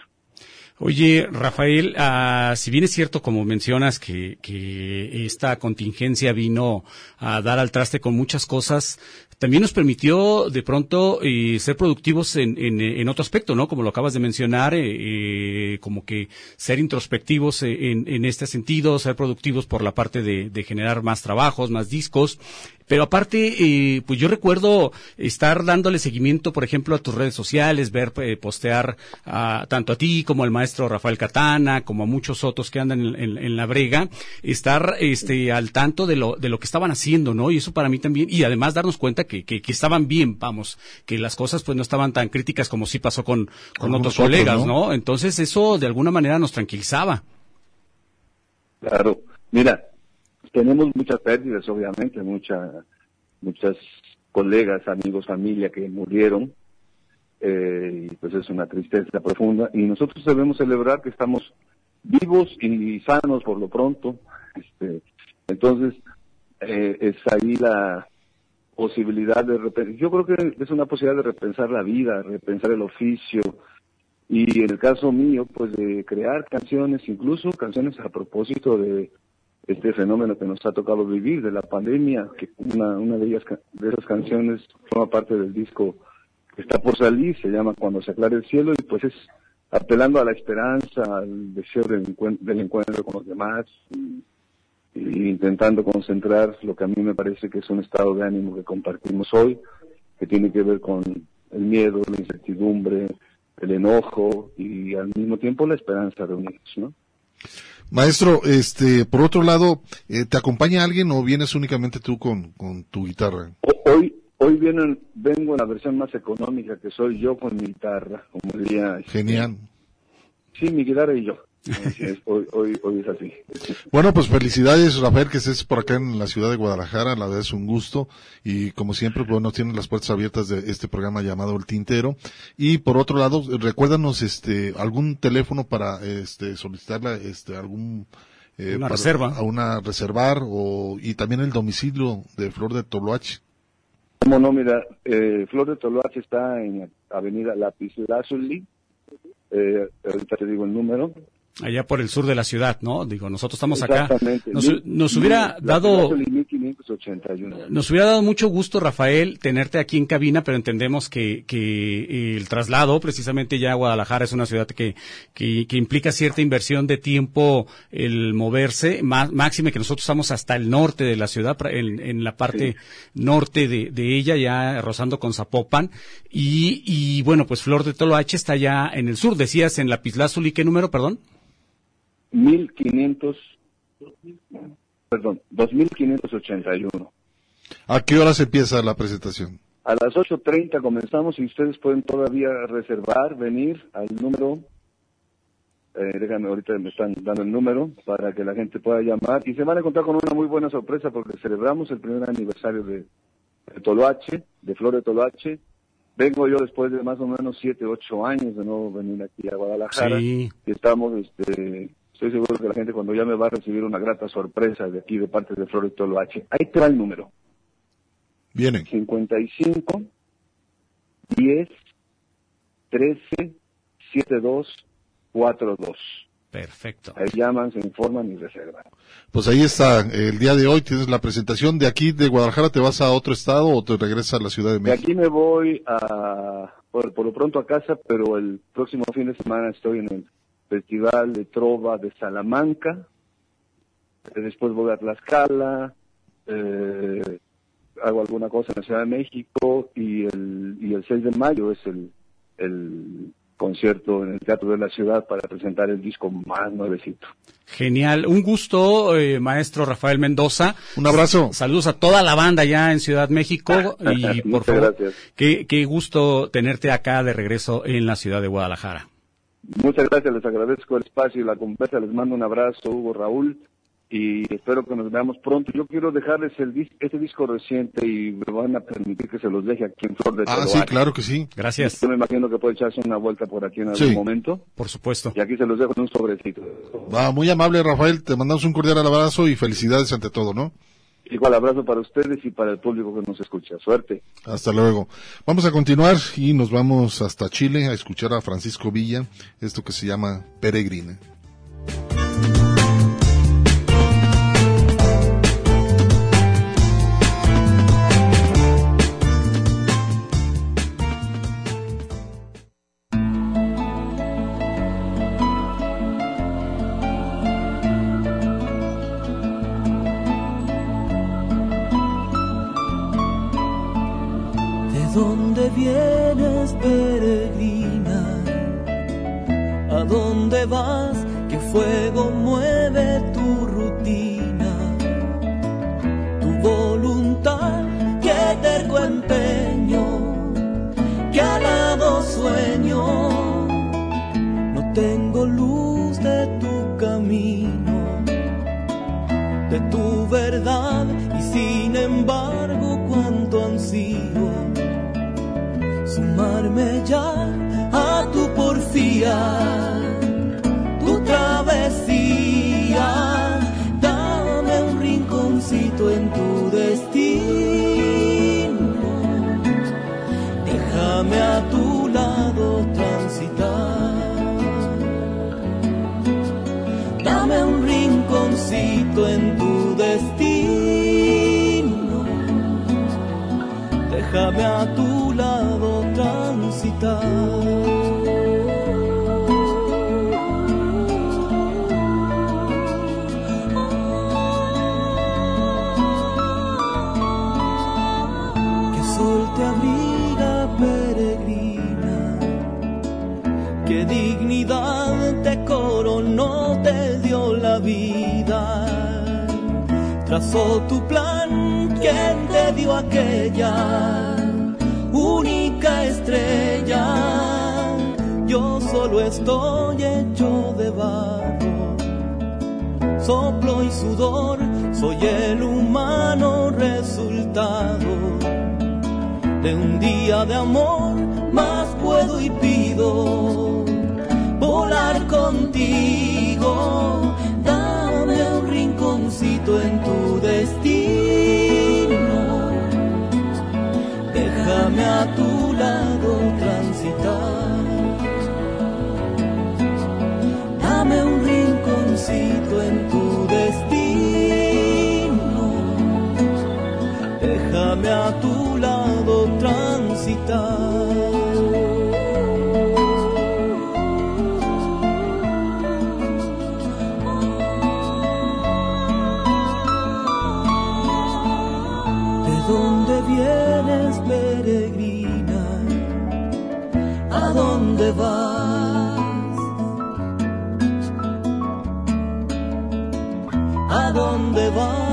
Oye, Rafael, ah, si bien es cierto, como mencionas, que, que esta contingencia vino a dar al traste con muchas cosas, también nos permitió de pronto eh, ser productivos en, en, en, otro aspecto, ¿no? Como lo acabas de mencionar, eh, eh como que ser introspectivos en, en, este sentido, ser productivos por la parte de, de generar más trabajos, más discos. Pero aparte, eh, pues yo recuerdo estar dándole seguimiento, por ejemplo, a tus redes sociales, ver eh, postear a, tanto a ti como al maestro Rafael Catana, como a muchos otros que andan en, en, en, la brega, estar este, al tanto de lo, de lo que estaban haciendo, ¿no? Y eso para mí también, y además darnos cuenta que, que, que estaban bien, vamos, que las cosas pues no estaban tan críticas como sí pasó con, con otros colegas, ¿no? ¿no? Entonces eso de alguna manera nos tranquilizaba. Claro, mira, tenemos muchas pérdidas, obviamente, mucha, muchas colegas, amigos, familia que murieron, eh, y pues es una tristeza profunda, y nosotros debemos celebrar que estamos vivos y sanos por lo pronto, este, entonces eh, es ahí la posibilidad de repensar, yo creo que es una posibilidad de repensar la vida, repensar el oficio, y en el caso mío, pues de crear canciones, incluso canciones a propósito de este fenómeno que nos ha tocado vivir de la pandemia, que una, una de ellas de esas canciones forma parte del disco que está por salir, se llama Cuando se aclare el cielo, y pues es apelando a la esperanza, al deseo del, encuentro, del encuentro con los demás, y, intentando concentrar lo que a mí me parece que es un estado de ánimo que compartimos hoy, que tiene que ver con el miedo, la incertidumbre, el enojo y al mismo tiempo la esperanza de unirnos, ¿no? Maestro, este, por otro lado, eh, ¿te acompaña alguien o vienes únicamente tú con, con tu guitarra? Hoy, hoy vienen, vengo en la versión más económica que soy yo con mi guitarra, como diría. Genial. Sí, mi guitarra y yo. Hoy, hoy, hoy es así. Bueno, pues felicidades, Rafael, que estés por acá en la ciudad de Guadalajara. La verdad es un gusto. Y como siempre, bueno, tienes las puertas abiertas de este programa llamado El Tintero. Y por otro lado, recuérdanos, este, algún teléfono para, este, solicitarla, este, algún, eh, una para, reserva. A una reservar o, y también el domicilio de Flor de Toloache. Como no, mira, eh, Flor de Toloache está en Avenida Lápiz Lazuli. Eh, ahorita te digo el número, allá por el sur de la ciudad, ¿no? Digo, nosotros estamos acá. Nos, nos hubiera dado, nos hubiera dado mucho gusto, Rafael, tenerte aquí en cabina, pero entendemos que, que el traslado, precisamente ya a Guadalajara es una ciudad que, que, que implica cierta inversión de tiempo el moverse, más, máxime que nosotros estamos hasta el norte de la ciudad, en, en la parte sí. norte de, de, ella, ya rozando con Zapopan, y, y bueno, pues Flor de Toloache está ya en el sur, decías en la Pislázuli, ¿qué número, perdón? 1500, perdón, 2581. ¿A qué horas empieza la presentación? A las 8.30 comenzamos y ustedes pueden todavía reservar, venir al número, eh, déjame, ahorita me están dando el número para que la gente pueda llamar y se van a encontrar con una muy buena sorpresa porque celebramos el primer aniversario de, de Toloache, de Flor de Toloache. Vengo yo después de más o menos 7, 8 años de no venir aquí a Guadalajara sí. y estamos este, estoy seguro que la gente cuando ya me va a recibir una grata sorpresa de aquí de parte de Flores Toloache. Ahí te va el número. Vienen. 55 10 13 72 42. Perfecto. Ahí llaman, se informan y reservan. Pues ahí está, el día de hoy tienes la presentación. ¿De aquí, de Guadalajara, te vas a otro estado o te regresas a la Ciudad de México? De aquí me voy a, por, por lo pronto a casa, pero el próximo fin de semana estoy en el Festival de Trova de Salamanca, después voy a Tlaxcala, eh, hago alguna cosa en la Ciudad de México y el, y el 6 de mayo es el, el concierto en el Teatro de la Ciudad para presentar el disco más nuevecito. Genial, un gusto, eh, maestro Rafael Mendoza. Un abrazo. Saludos a toda la banda ya en Ciudad México y por favor, gracias. qué, qué gusto tenerte acá de regreso en la ciudad de Guadalajara. Muchas gracias, les agradezco el espacio y la conversa, les mando un abrazo, Hugo Raúl, y espero que nos veamos pronto. Yo quiero dejarles el dis este disco reciente y me van a permitir que se los deje aquí en Flor de Ah, sí, claro que sí. Gracias. Yo me imagino que puede echarse una vuelta por aquí en algún Sí. momento. Por supuesto. Y aquí se los dejo en un sobrecito. Va, muy amable, Rafael. Te mandamos un cordial abrazo y felicidades ante todo, ¿no? Igual abrazo para ustedes y para el público que nos escucha. Suerte. Hasta luego. Vamos a continuar y nos vamos hasta Chile a escuchar a Francisco Villa, esto que se llama Peregrina. Peregrina? ¿A dónde vas? ¿Qué fuego mueve tu rutina? Tu voluntad, qué terco empeño, qué alado sueño. No tengo luz de tu camino, de tu verdad, y sin embargo ya a tu porfía, tu travesía. Dame un rinconcito en tu destino. Déjame a tu lado transitar. Dame un rinconcito en tu destino. Déjame a tu vida. Trazó tu plan, quien te dio aquella única estrella. Yo solo estoy hecho de barro, soplo y sudor, soy el humano resultado de un día de amor, más puedo y pido contigo, dame un rinconcito en tu destino. Déjame a tu lado transitar. Dame un rinconcito en tu destino, déjame a tu vas? ¿A dónde vas?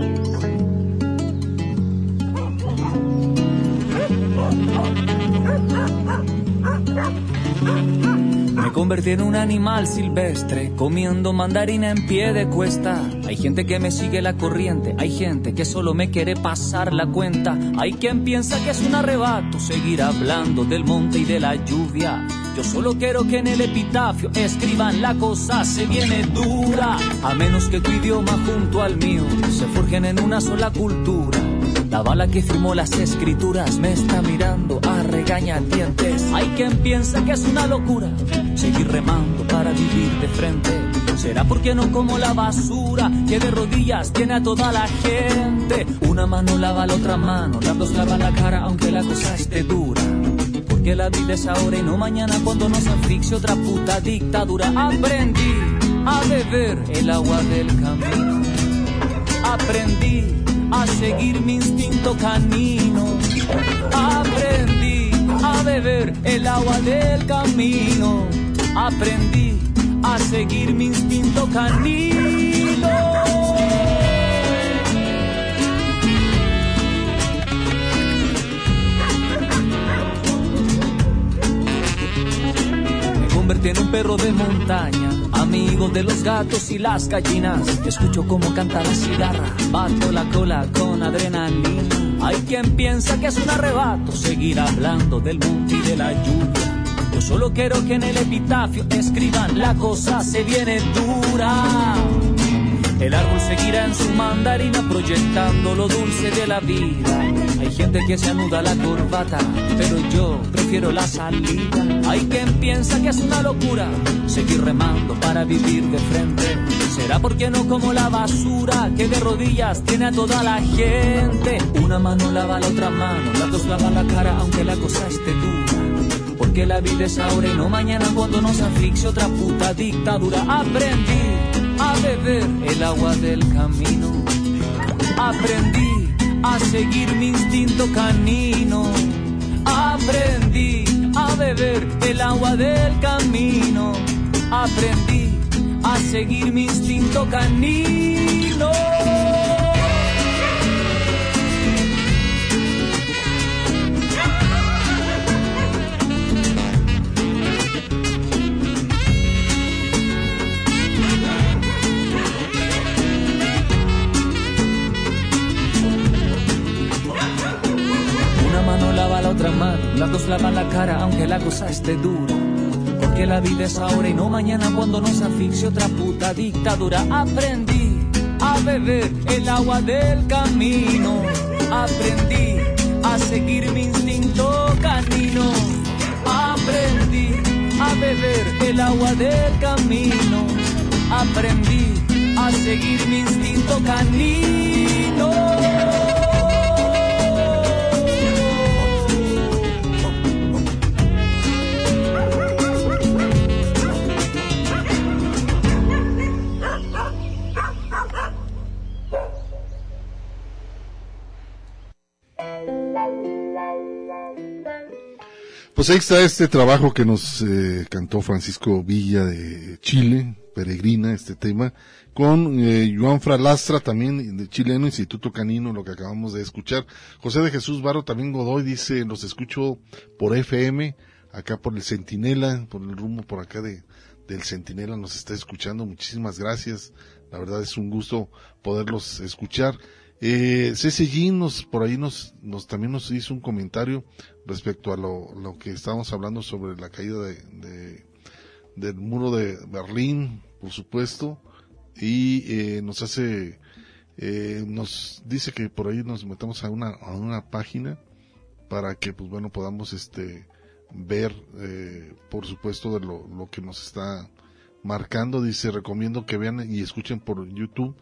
Convertí un animal silvestre, comiendo mandarina en pie de cuesta. Hay gente que me sigue la corriente, hay gente que solo me quiere pasar la cuenta. Hay quien piensa que es un arrebato seguir hablando del monte y de la lluvia. Yo solo quiero que en el epitafio escriban la cosa se viene dura, a menos que tu idioma junto al mío se forjen en una sola cultura. La bala que firmó las escrituras me está mirando a regañadientes. Hay quien piensa que es una locura seguir remando para vivir de frente. Será porque no como la basura que de rodillas tiene a toda la gente. Una mano lava la otra mano, las dos lavan la cara aunque la cosa esté dura. Porque la vida es ahora y no mañana cuando nos asfixie otra puta dictadura. Aprendí a beber el agua del camino. Aprendí a seguir mi instinto canino. Aprendí a beber el agua del camino. Aprendí a seguir mi instinto canino. Me convertí en un perro de montaña amigo de los gatos y las gallinas. Escucho cómo canta la cigarra, bato la cola con adrenalina. Hay quien piensa que es un arrebato seguir hablando del monte y de la lluvia. Yo solo quiero que en el epitafio escriban la cosa se viene dura. El árbol seguirá en su mandarina proyectando lo dulce de la vida. Hay gente que se anuda la corbata, pero yo prefiero la salida. Hay quien piensa que es una locura seguir remando para vivir de frente. Será porque no como la basura que de rodillas tiene a toda la gente. Una mano lava la otra mano, las dos lavan la cara aunque la cosa esté dura. Porque la vida es ahora y no mañana cuando nos asfixie otra puta dictadura. Aprendí beber el agua del camino. Aprendí a seguir mi instinto canino. Aprendí a beber el agua del camino. Aprendí a seguir mi instinto canino. Las dos lavan la cara aunque la cosa esté dura. Porque la vida es ahora y no mañana cuando nos asfixie otra puta dictadura. Aprendí a beber el agua del camino. Aprendí a seguir mi instinto canino. Aprendí a beber el agua del camino. Aprendí a seguir mi instinto canino. Pues ahí este trabajo que nos eh, cantó Francisco Villa de Chile, Peregrina, este tema, con eh, Joan Fralastra también, de chileno, Instituto Canino, lo que acabamos de escuchar. José de Jesús Baro también Godoy dice, los escucho por FM, acá por el Centinela, por el rumbo por acá de, del Centinela nos está escuchando. Muchísimas gracias. La verdad es un gusto poderlos escuchar. Eh, CCG nos, por ahí nos, nos, también nos hizo un comentario respecto a lo, lo que estábamos hablando sobre la caída de, de del muro de Berlín, por supuesto, y eh, nos hace, eh, nos dice que por ahí nos metamos a una, a una página para que, pues bueno, podamos este, ver, eh, por supuesto, de lo, lo que nos está marcando. Dice, recomiendo que vean y escuchen por YouTube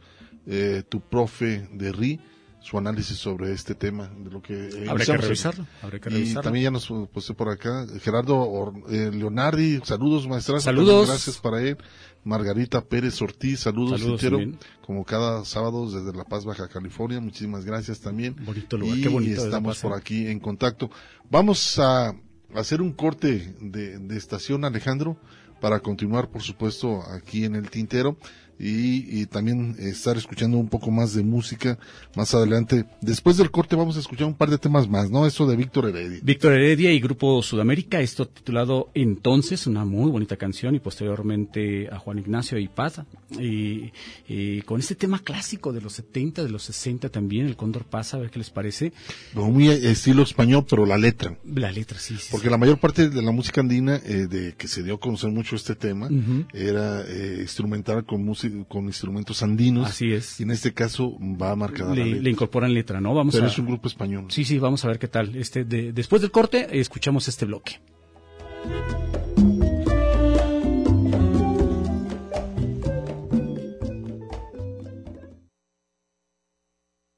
eh, tu profe de RI, su análisis sobre este tema, de lo que... eh, Habrá que revisarlo, habrá que y revisarlo. también ya nos puse por acá, Gerardo Or- eh, Leonardi, saludos maestras. Saludos. Gracias para él. Margarita Pérez Ortiz, saludos, Saludos como cada sábado desde La Paz, Baja California. Muchísimas gracias también. Bonito lugar, y qué bonito estamos por ¿eh? aquí en contacto. Vamos a hacer un corte de, de estación, Alejandro, para continuar, por supuesto, aquí en el tintero y, y también estar escuchando un poco más de música más adelante. Después del corte vamos a escuchar un par de temas más, ¿no? Eso de Víctor Heredia. Víctor Heredia y Grupo Sudamérica, esto titulado Entonces, una muy bonita canción, y posteriormente a Juan Ignacio y Paz, y, y con este tema clásico de los 70, de los 60 también, El Cóndor pasa, a ver qué les parece. Muy estilo español, pero la letra. La letra, sí, sí. Porque la mayor parte de la música andina, eh, de que se dio a conocer mucho este tema, Ujú. era eh, instrumental con música, con instrumentos andinos. Así es. Y en este caso va marcada la le, letra. le incorporan letra, ¿no? Vamos Pero a... es un grupo español. Sí, sí, vamos a ver qué tal. Este, de- después del corte, eh, escuchamos este bloque.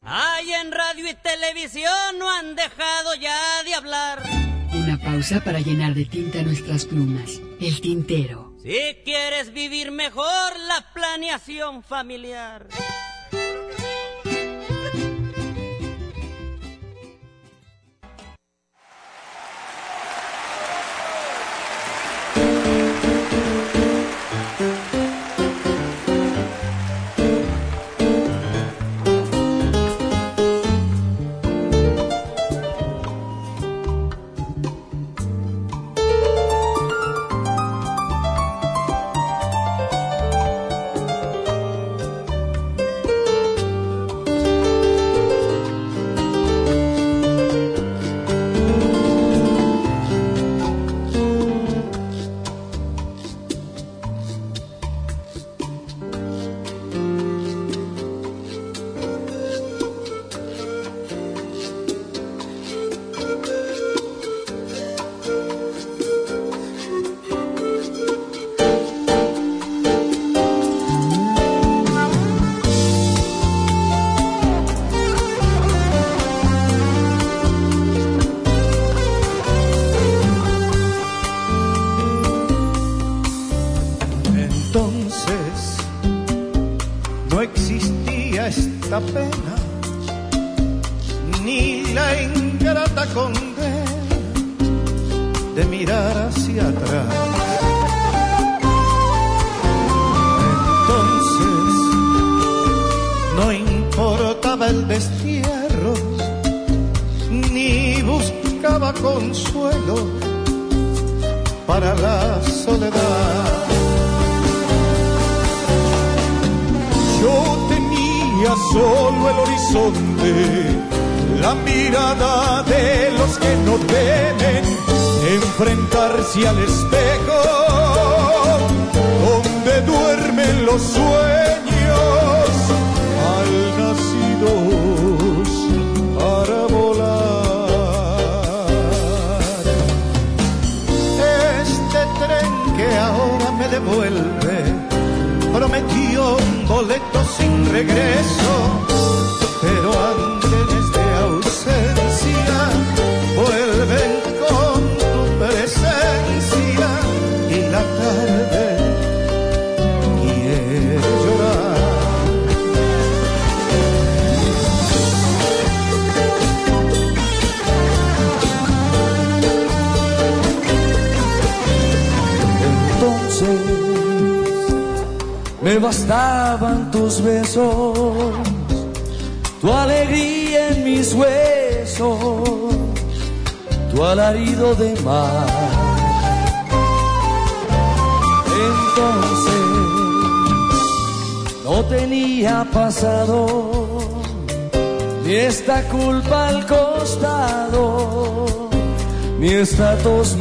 Ay, en radio y televisión no han dejado ya de hablar. Una pausa para llenar de tinta nuestras plumas. El tintero. Si quieres vivir mejor la planeación familiar.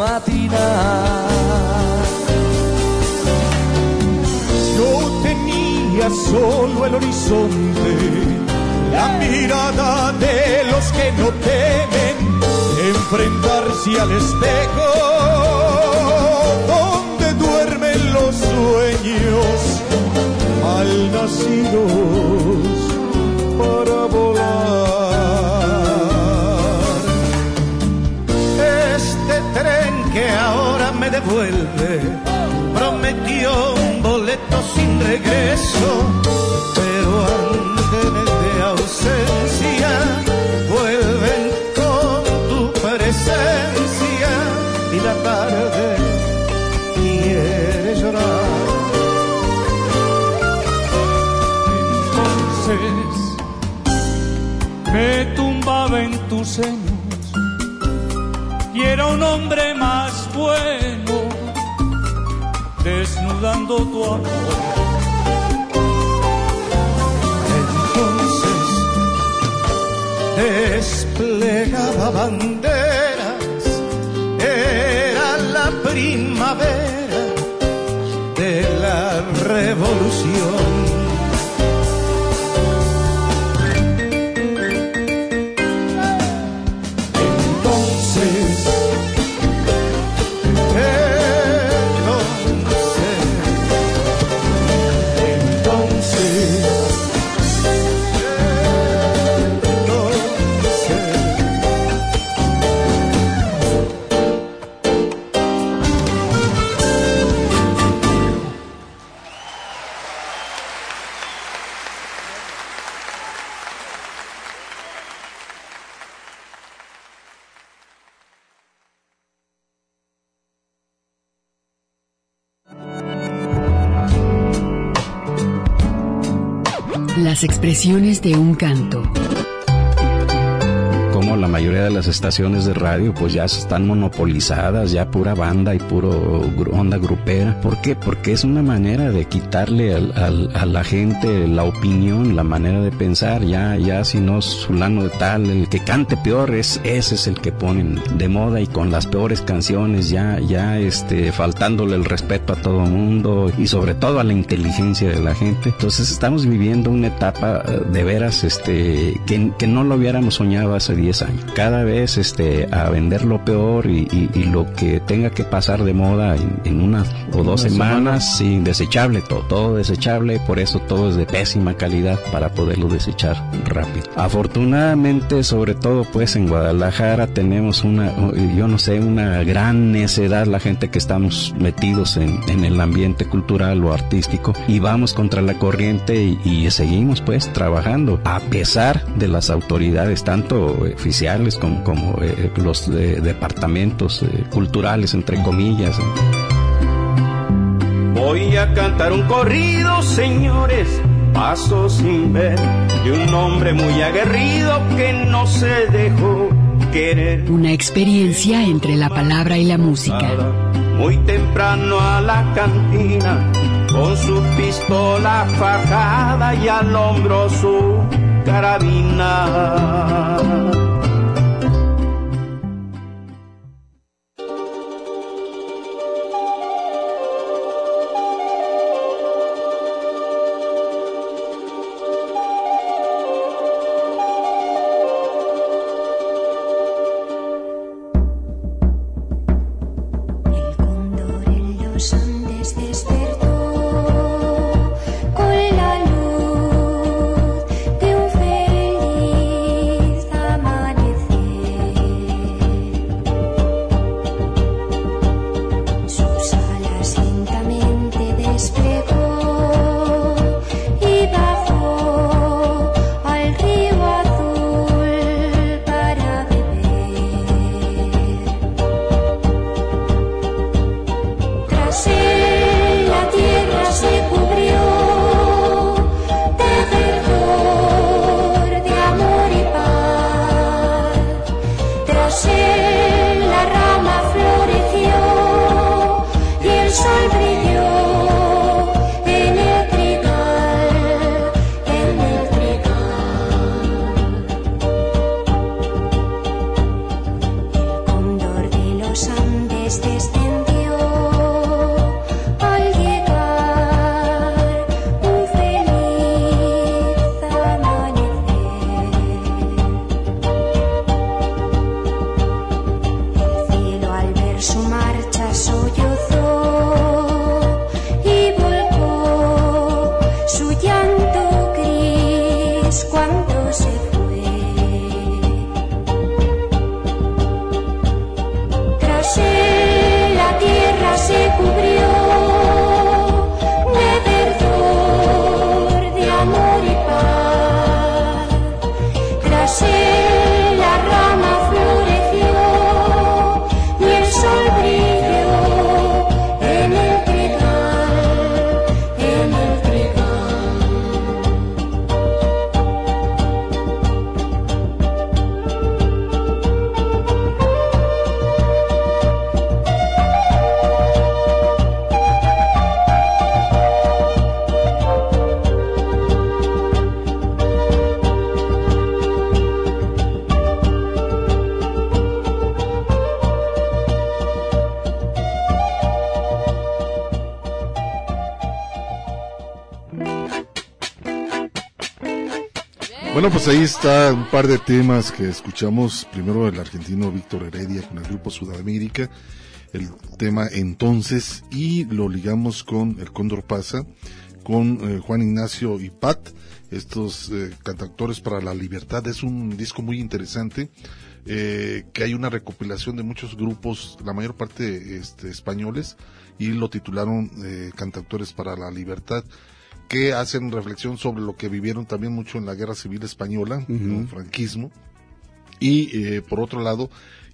Matinal. Yo tenía solo el horizonte, la mirada de los que no temen enfrentarse al espejo Me tumbaba en tus senos y era un hombre más bueno desnudando tu amor. Entonces desplegaba banderas, era la primavera de la revolución. Expresiones de un canto. Mayoría de las estaciones de radio pues ya están monopolizadas, ya pura banda y puro onda grupera. ¿Por qué? Porque es una manera de quitarle al- a la gente la opinión, la manera de pensar. Ya, ya si no es fulano de tal, el que cante peor es ese es el que ponen de moda y con las peores canciones ya, ya este, faltándole el respeto a todo mundo y sobre todo a la inteligencia de la gente. Entonces estamos viviendo una etapa eh, de veras este, que, que no lo hubiéramos soñado hace 10 vez año. Cada vez este, a vender lo peor y, lo que tenga que pasar de moda en, unas o dos semanas, sin desechable, todo, todo desechable, por eso todo es de pésima calidad para poderlo desechar rápido. Afortunadamente, sobre todo pues en Guadalajara tenemos una, yo no sé, una gran necedad, la gente que estamos metidos en, en el ambiente cultural o artístico y vamos contra la corriente y, seguimos pues trabajando a pesar de las autoridades tanto oficiales como, como eh, los eh, departamentos eh, culturales entre comillas. Voy a cantar un corrido, señores, paso sin ver, de un hombre muy aguerrido que no se dejó querer. Una experiencia entre la palabra y la música. Muy temprano a la cantina con su pistola fajada y al hombro su carabina. Ahí está un par de temas que escuchamos. Primero el argentino Víctor Heredia con el grupo Sudamérica, el tema entonces, y lo ligamos con el Cóndor Pasa, con eh, Juan Ignacio y Pat, estos eh, cantautores para la libertad. Es un disco muy interesante, eh, que hay una recopilación de muchos grupos, la mayor parte este, españoles, y lo titularon Cantautores para la Libertad que hacen reflexión sobre lo que vivieron también mucho en la guerra civil española, el franquismo, y eh, por otro lado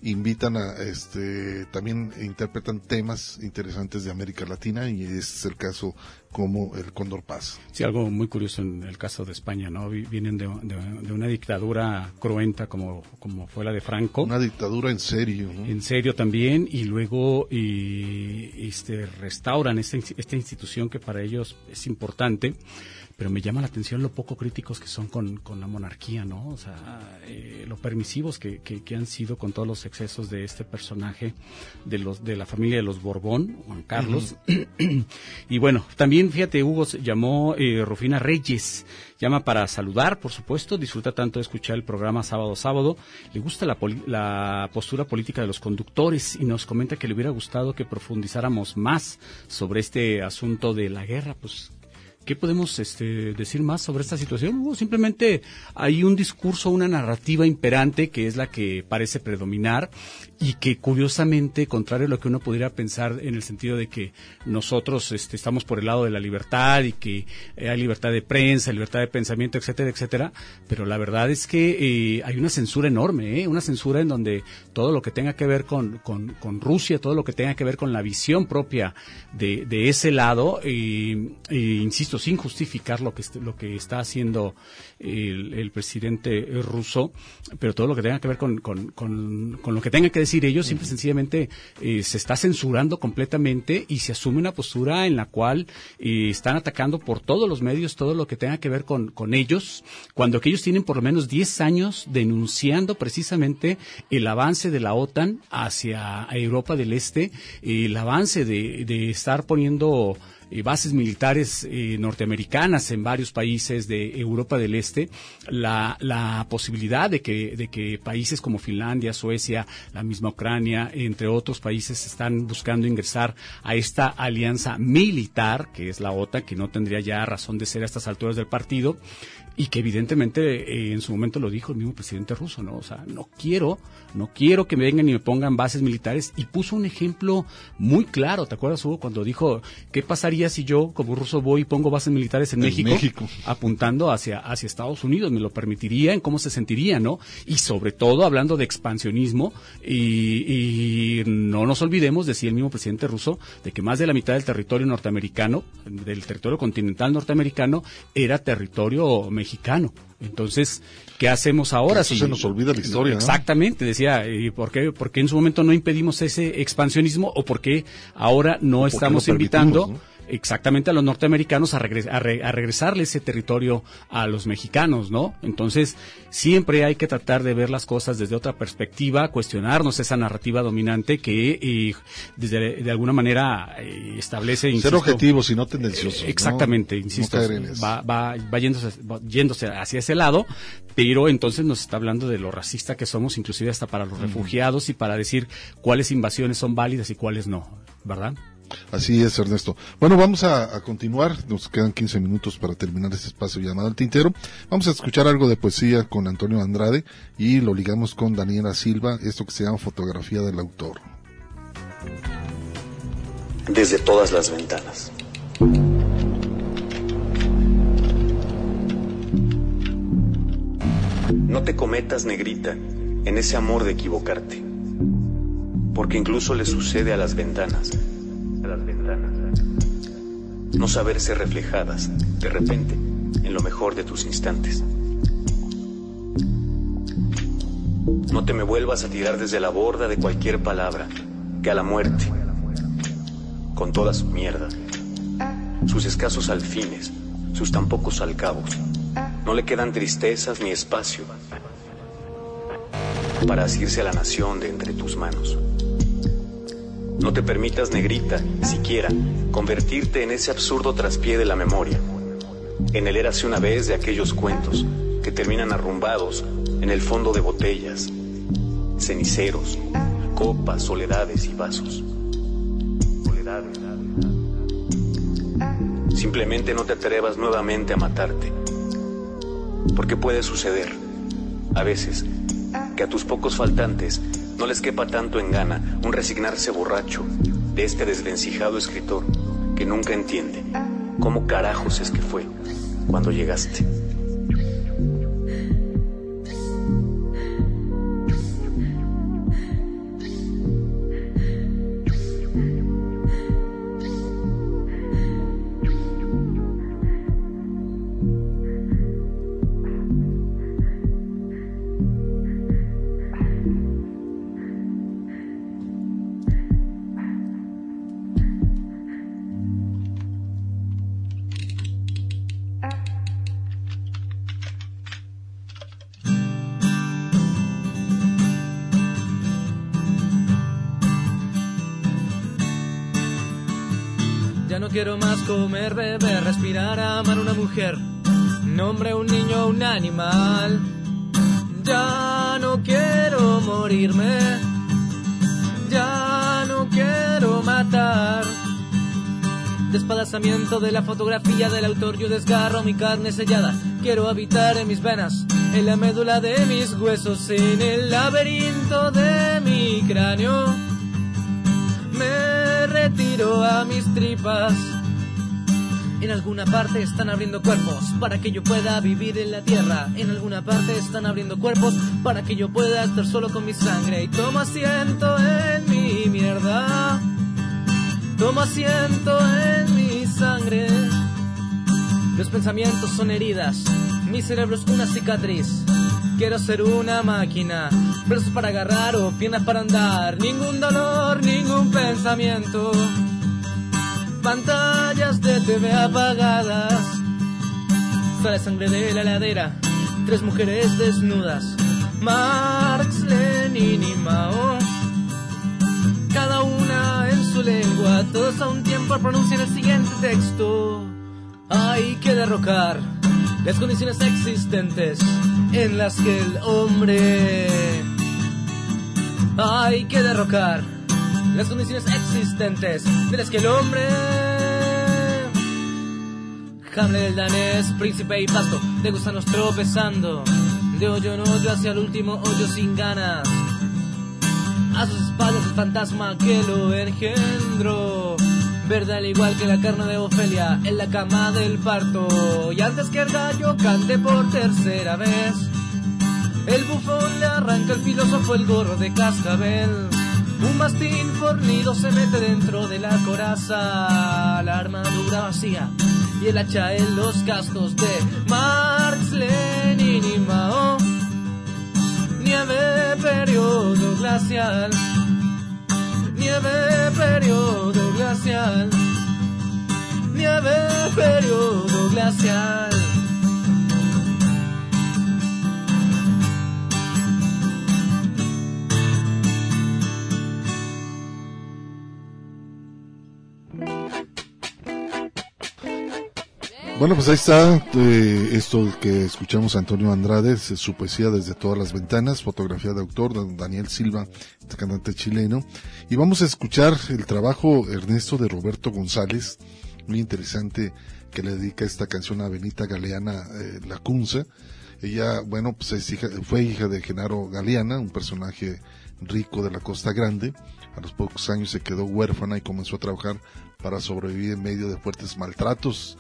invitan a este también interpretan temas interesantes de América Latina y es el caso como el Cóndor Paz. Sí, algo muy curioso en el caso de España, ¿no? Vienen de, una dictadura cruenta como, como fue la de Franco. Una dictadura en serio, ¿no? En serio también y luego y, este restauran esta, esta institución que para ellos es importante pero me llama la atención lo poco críticos que son con, con la monarquía, ¿no? O sea, eh, lo permisivos que, que, han sido con todos los excesos de este personaje de los de la familia de los Borbón, Juan Carlos. y bueno, también fíjate, Hugo llamó eh, Rufina Reyes, llama para saludar, por supuesto, disfruta tanto de escuchar el programa sábado sábado, le gusta la, la postura política de los conductores y nos comenta que le hubiera gustado que profundizáramos más sobre este asunto de la guerra, pues ¿Qué podemos este, decir más sobre esta situación? simplemente hay un discurso, una narrativa imperante que es la que parece predominar y que curiosamente, contrario a lo que uno pudiera pensar en el sentido de que nosotros este, estamos por el lado de la libertad y que hay libertad de prensa, libertad de pensamiento, etcétera, etcétera, pero la verdad es que eh, hay una censura enorme, ¿eh? una censura en donde todo lo que tenga que ver con, con, con, Rusia, todo lo que tenga que ver con la visión propia de, de ese lado, eh, insisto, sin justificar lo que, lo que está haciendo el, el presidente ruso, pero todo lo que tenga que ver con, con, con, con lo que tenga que decir ellos, simple y sencillamente eh, se está censurando completamente y se asume una postura en la cual eh, están atacando por todos los medios todo lo que tenga que ver con, con ellos, cuando que ellos tienen por lo menos 10 años denunciando precisamente el avance de la OTAN hacia Europa del Este, el avance de, de estar poniendo eh, bases militares eh, norteamericanas en varios países de Europa del Este, la, la posibilidad de que, de que países como Finlandia, Suecia, la misma Ucrania, entre otros países, están buscando ingresar a esta alianza militar, que es la OTAN, que no tendría ya razón de ser a estas alturas del partido, y que evidentemente eh, en su momento lo dijo el mismo presidente ruso, ¿no? O sea, no quiero, no quiero que me vengan y me pongan bases militares y puso un ejemplo muy claro, ¿te acuerdas Hugo cuando dijo qué pasaría si yo como ruso voy y pongo bases militares en, México, apuntando hacia hacia Estados Unidos, me lo permitiría, en cómo se sentiría, ¿no? Y sobre todo hablando de expansionismo y, y no nos olvidemos decía el mismo presidente ruso de que más de la mitad del territorio norteamericano, del territorio continental norteamericano era territorio mexicano mexicano. Entonces, ¿qué hacemos ahora? si se nos olvida la historia. Exactamente, decía, ¿y por qué, por qué en su momento no impedimos ese expansionismo o por qué ahora no estamos invitando? Exactamente a los norteamericanos a, a, regresarle ese territorio a los mexicanos, ¿no? Entonces, siempre hay que tratar de ver las cosas desde otra perspectiva, cuestionarnos esa narrativa dominante que eh, desde de alguna manera eh, establece... Ser objetivos y no tendenciosos. exactamente, insisto, va, va, va, yéndose, yéndose hacia ese lado, pero entonces nos está hablando de lo racista que somos, inclusive hasta para los refugiados y para decir cuáles invasiones son válidas y cuáles no, ¿verdad? Así es, Ernesto. Bueno, vamos a, continuar. Nos quedan 15 minutos para terminar este espacio llamado al tintero. Vamos a escuchar algo de poesía con Antonio Andrade y lo ligamos con Daniela Silva, esto que se llama Fotografía del Autor. Desde todas las ventanas. No te cometas, negrita, en ese amor de equivocarte, porque incluso le sucede a las ventanas las ventanas. No saberse reflejadas, de repente, en lo mejor de tus instantes. No te me vuelvas a tirar desde la borda de cualquier palabra, que a la muerte, con toda su mierda, sus escasos alfines, sus tan pocos alcabos, no le quedan tristezas ni espacio para asirse a la nación de entre tus manos. No te permitas, negrita, siquiera, convertirte en ese absurdo traspié de la memoria, en el érase una vez de aquellos cuentos que terminan arrumbados en el fondo de botellas, ceniceros, copas, soledades y vasos. Simplemente no te atrevas nuevamente a matarte, porque puede suceder, a veces, que a tus pocos faltantes no les quepa tanto en gana un resignarse borracho de este desvencijado escritor que nunca entiende cómo carajos es que fue cuando llegaste. Comer, beber, respirar, amar una mujer. Nombre un niño, un animal. Ya no quiero morirme. Ya no quiero matar. Despedazamiento de la fotografía del autor, yo desgarro mi carne sellada. Quiero habitar en mis venas, en la médula de mis huesos, en el laberinto de mi cráneo. Me retiro a mis tripas. En alguna parte están abriendo cuerpos para que yo pueda vivir en la tierra. En alguna parte están abriendo cuerpos para que yo pueda estar solo con mi sangre. Y tomo asiento en mi mierda. Tomo asiento en mi sangre. Los pensamientos son heridas. Mi cerebro es una cicatriz. Quiero ser una máquina, brazos para agarrar o piernas para andar. Ningún dolor, ningún pensamiento. Pantallas de TV apagadas. Sale sangre de la heladera. Tres mujeres desnudas. Marx, Lenin y Mao. Cada una en su lengua. Todos a un tiempo pronuncian el siguiente texto. Hay que derrocar las condiciones existentes en las que el hombre hay que derrocar las condiciones existentes de las que el hombre Hamlet el danés, príncipe y pasto de gusanos tropezando de hoyo en hoyo hacia el último hoyo sin ganas a sus espaldas el fantasma que lo engendró verde al igual que la carne de Ofelia en la cama del parto. Y antes que el gallo cante por tercera vez, el bufón le arranca al filósofo el gorro de cascabel. Un mastín fornido se mete dentro de la coraza, la armadura vacía y el hacha en los cascos de Marx, Lenin y Mao. Nieve, periodo glacial nieve periodo glacial, nieve periodo glacial. Bueno, pues ahí está eh, esto que escuchamos Antonio Andrade, su poesía desde todas las ventanas, fotografía de autor, Daniel Silva, este cantante chileno. Y vamos a escuchar el trabajo Ernesto de Roberto González, muy interesante, que le dedica esta canción a Benita Galeana eh, Lacunza. Ella, bueno, pues es hija, fue hija de Genaro Galeana, un personaje rico de la Costa Grande. A los pocos años se quedó huérfana y comenzó a trabajar para sobrevivir en medio de fuertes maltratos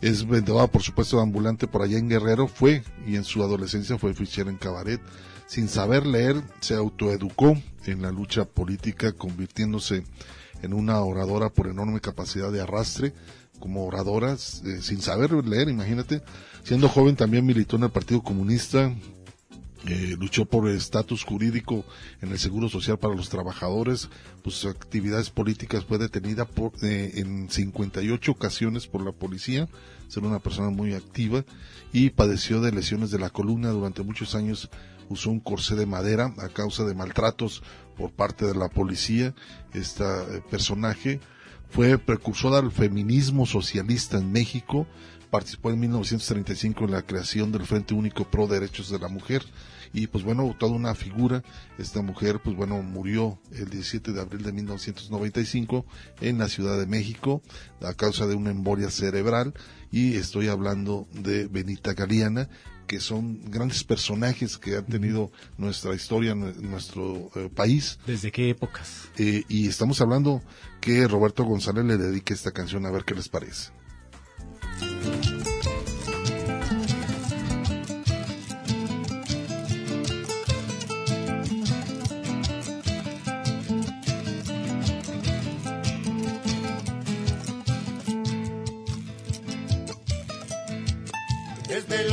es vendedora, por supuesto, ambulante por allá en Guerrero, fue y en su adolescencia fue fichera en cabaret. Sin saber leer, se autoeducó en la lucha política, convirtiéndose en una oradora por enorme capacidad de arrastre, como oradora, eh, sin saber leer, imagínate. Siendo joven también militó en el Partido Comunista, eh, luchó por el estatus jurídico en el seguro social para los trabajadores, pues sus actividades políticas fue detenida por, eh, en 58 ocasiones por la policía, ser una persona muy activa y padeció de lesiones de la columna durante muchos años usó un corsé de madera a causa de maltratos por parte de la policía. Este personaje fue precursor del feminismo socialista en México, participó en 1935 en la creación del Frente Único Pro Derechos de la Mujer y pues bueno, toda una figura. Esta mujer pues bueno murió el 17 de abril de 1995 en la Ciudad de México a causa de una embolia cerebral y estoy hablando de Benita Galeana que son grandes personajes que han tenido nuestra historia en nuestro eh, país. ¿Desde qué épocas? Eh, y estamos hablando que Roberto González le dedique esta canción a ver qué les parece.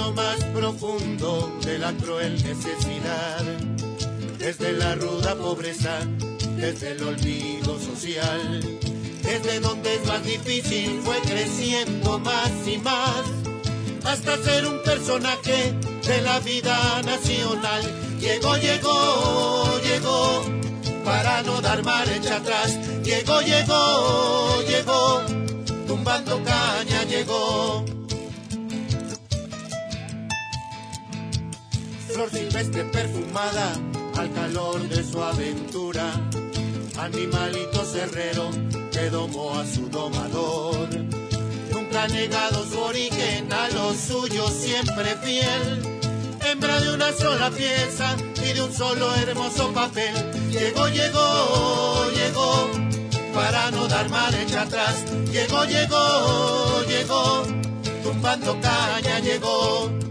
Lo más profundo de la cruel necesidad, desde la ruda pobreza, desde el olvido social, desde donde es más difícil fue creciendo más y más, hasta ser un personaje de la vida nacional. Llegó, llegó, llegó, para no dar marcha atrás. Llegó, llegó, llegó tumbando caña llegó. Flor silvestre perfumada al calor de su aventura. Animalito cerrero que domó a su domador. Nunca ha negado su origen, a lo suyo siempre fiel. Hembra de una sola pieza y de un solo hermoso papel. Llegó, llegó, llegó, para no dar marcha atrás. Llegó, llegó, llegó, tumbando caña llegó.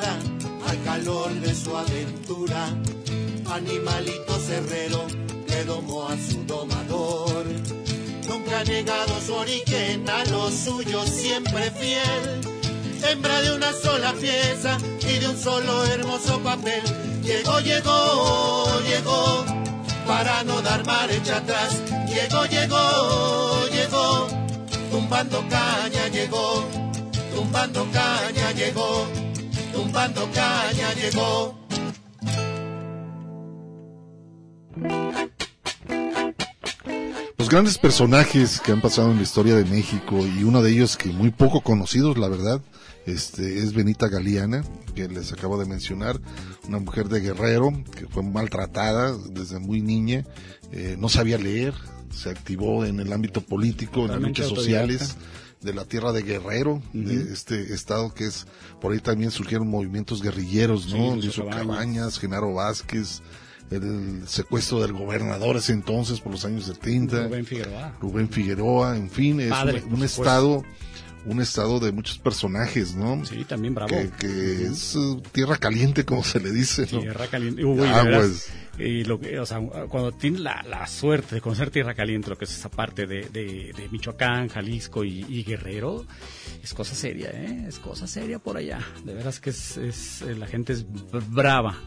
Al calor de su aventura. Animalito cerrero que domó a su domador. Nunca ha negado su origen, a lo suyo siempre fiel. Hembra de una sola pieza y de un solo hermoso papel. Llegó, llegó, llegó, para no dar marcha atrás. Llegó, llegó, llegó, tumbando caña llegó tumbando caña llegó, tumbando caña llegó. Los grandes personajes que han pasado en la historia de México y uno de ellos que muy poco conocidos, la verdad, este es Benita Galeana, que les acabo de mencionar, una mujer de guerrero que fue maltratada desde muy niña, eh, no sabía leer, se activó en el ámbito político, en las luchas sociales de la tierra de Guerrero, de este estado que es, por ahí también surgieron movimientos guerrilleros, Sí, ¿no? Lucio Lucio Cabañas. Genaro Vázquez, el secuestro del gobernador ese entonces por los años 70. Rubén Figueroa. Rubén Figueroa, en fin, es Padre, un, estado, un estado de muchos personajes, ¿no? Sí, también bravo. Que, que es eh, tierra caliente, como se le dice, ¿no? Tierra caliente. Uy, Aguas. Y lo que, o sea, cuando tienes la, la suerte de conocer Tierra Caliente, lo que es esa parte de, de, Michoacán, Jalisco y, Guerrero, es cosa seria, ¿eh? Es cosa seria por allá. De veras que es, es eh, la gente es brava.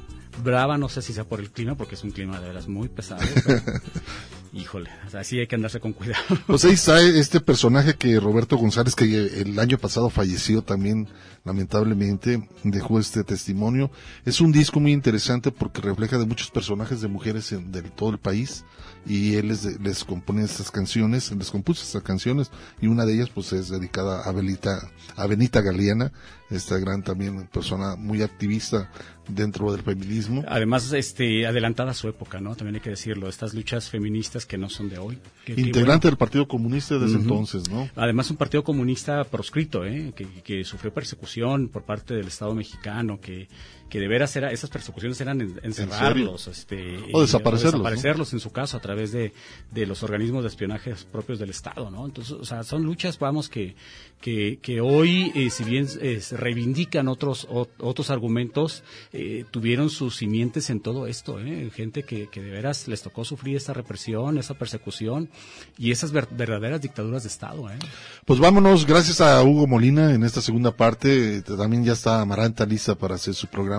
Brava, no sé si sea por el clima, porque es un clima de veras muy pesado. pero, híjole, o sea, sí hay que andarse con cuidado. Pues ahí está este personaje que Roberto González, que el año pasado falleció también, lamentablemente, dejó este testimonio. Es un disco muy interesante porque refleja de muchos personajes de mujeres en, de todo el país y él les, les compone estas canciones, les compuso estas canciones y una de ellas pues es dedicada a Belita, a Benita Galeana, esta gran también persona muy activista dentro del feminismo. Además, este, adelantada a su época, ¿no? También hay que decirlo, estas luchas feministas que no son de hoy. Que- que, Integrante bueno, del Partido Comunista desde entonces, ¿no? Además, un partido comunista proscrito, ¿eh? que, que sufrió persecución por parte del Estado mexicano, que, que de veras era, esas persecuciones eran en- encerrarlos, este, O desaparecerlos, en su caso a través de, de los organismos de espionaje propios del Estado, ¿no? Entonces, o sea, son luchas, vamos, que, que, que hoy, eh, si bien eh, reivindican otros, o- otros argumentos, eh, tuvieron sus simientes en todo esto, ¿eh? Gente que, que de veras les tocó sufrir esa represión, esa persecución y esas ver- verdaderas dictaduras de Estado, ¿eh? Pues vámonos, gracias a Hugo Molina en esta segunda parte. También ya está Amaranta lista para hacer su programa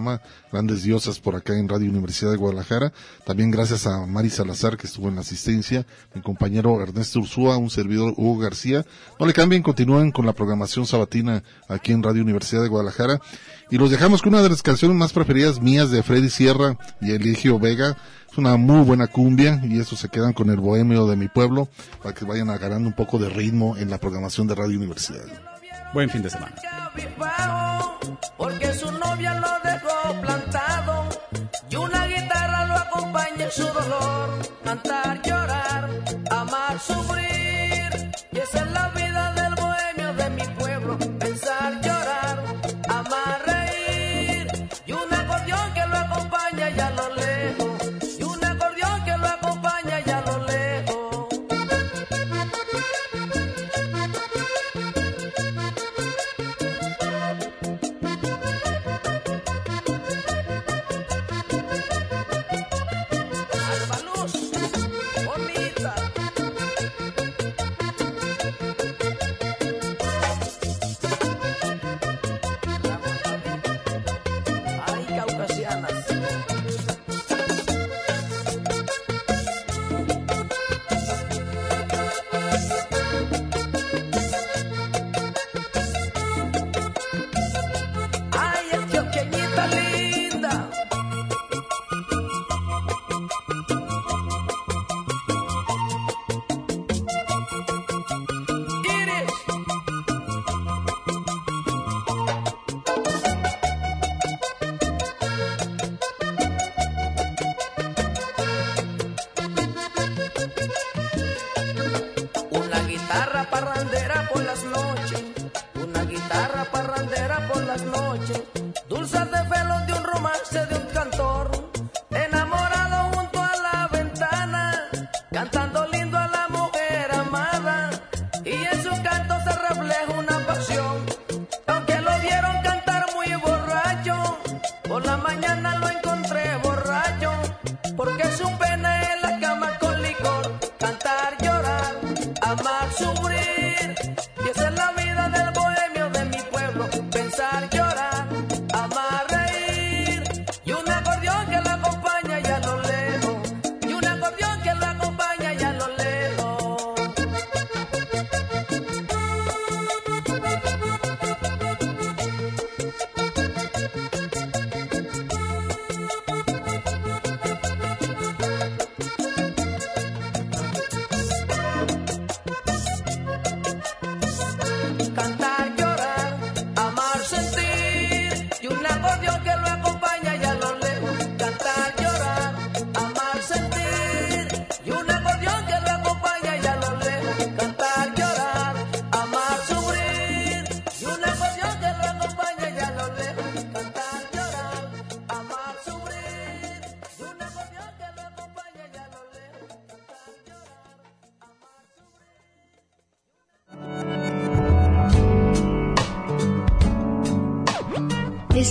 Grandes Diosas por acá en Radio Universidad de Guadalajara. También gracias a Mari Salazar que estuvo en la asistencia, mi compañero Ernesto Ursúa, un servidor Hugo García. No le cambien, continúen con la programación sabatina aquí en Radio Universidad de Guadalajara. Y los dejamos con una de las canciones más preferidas mías de Freddy Sierra y Eligio Vega. Es una muy buena cumbia y eso se quedan con el bohemio de mi pueblo para que vayan agarrando un poco de ritmo en la programación de Radio Universidad. Buen fin de semana. porque su novia lo dejó plantado y una guitarra lo acompaña en su dolor, cantar, llorar, amar, sufrir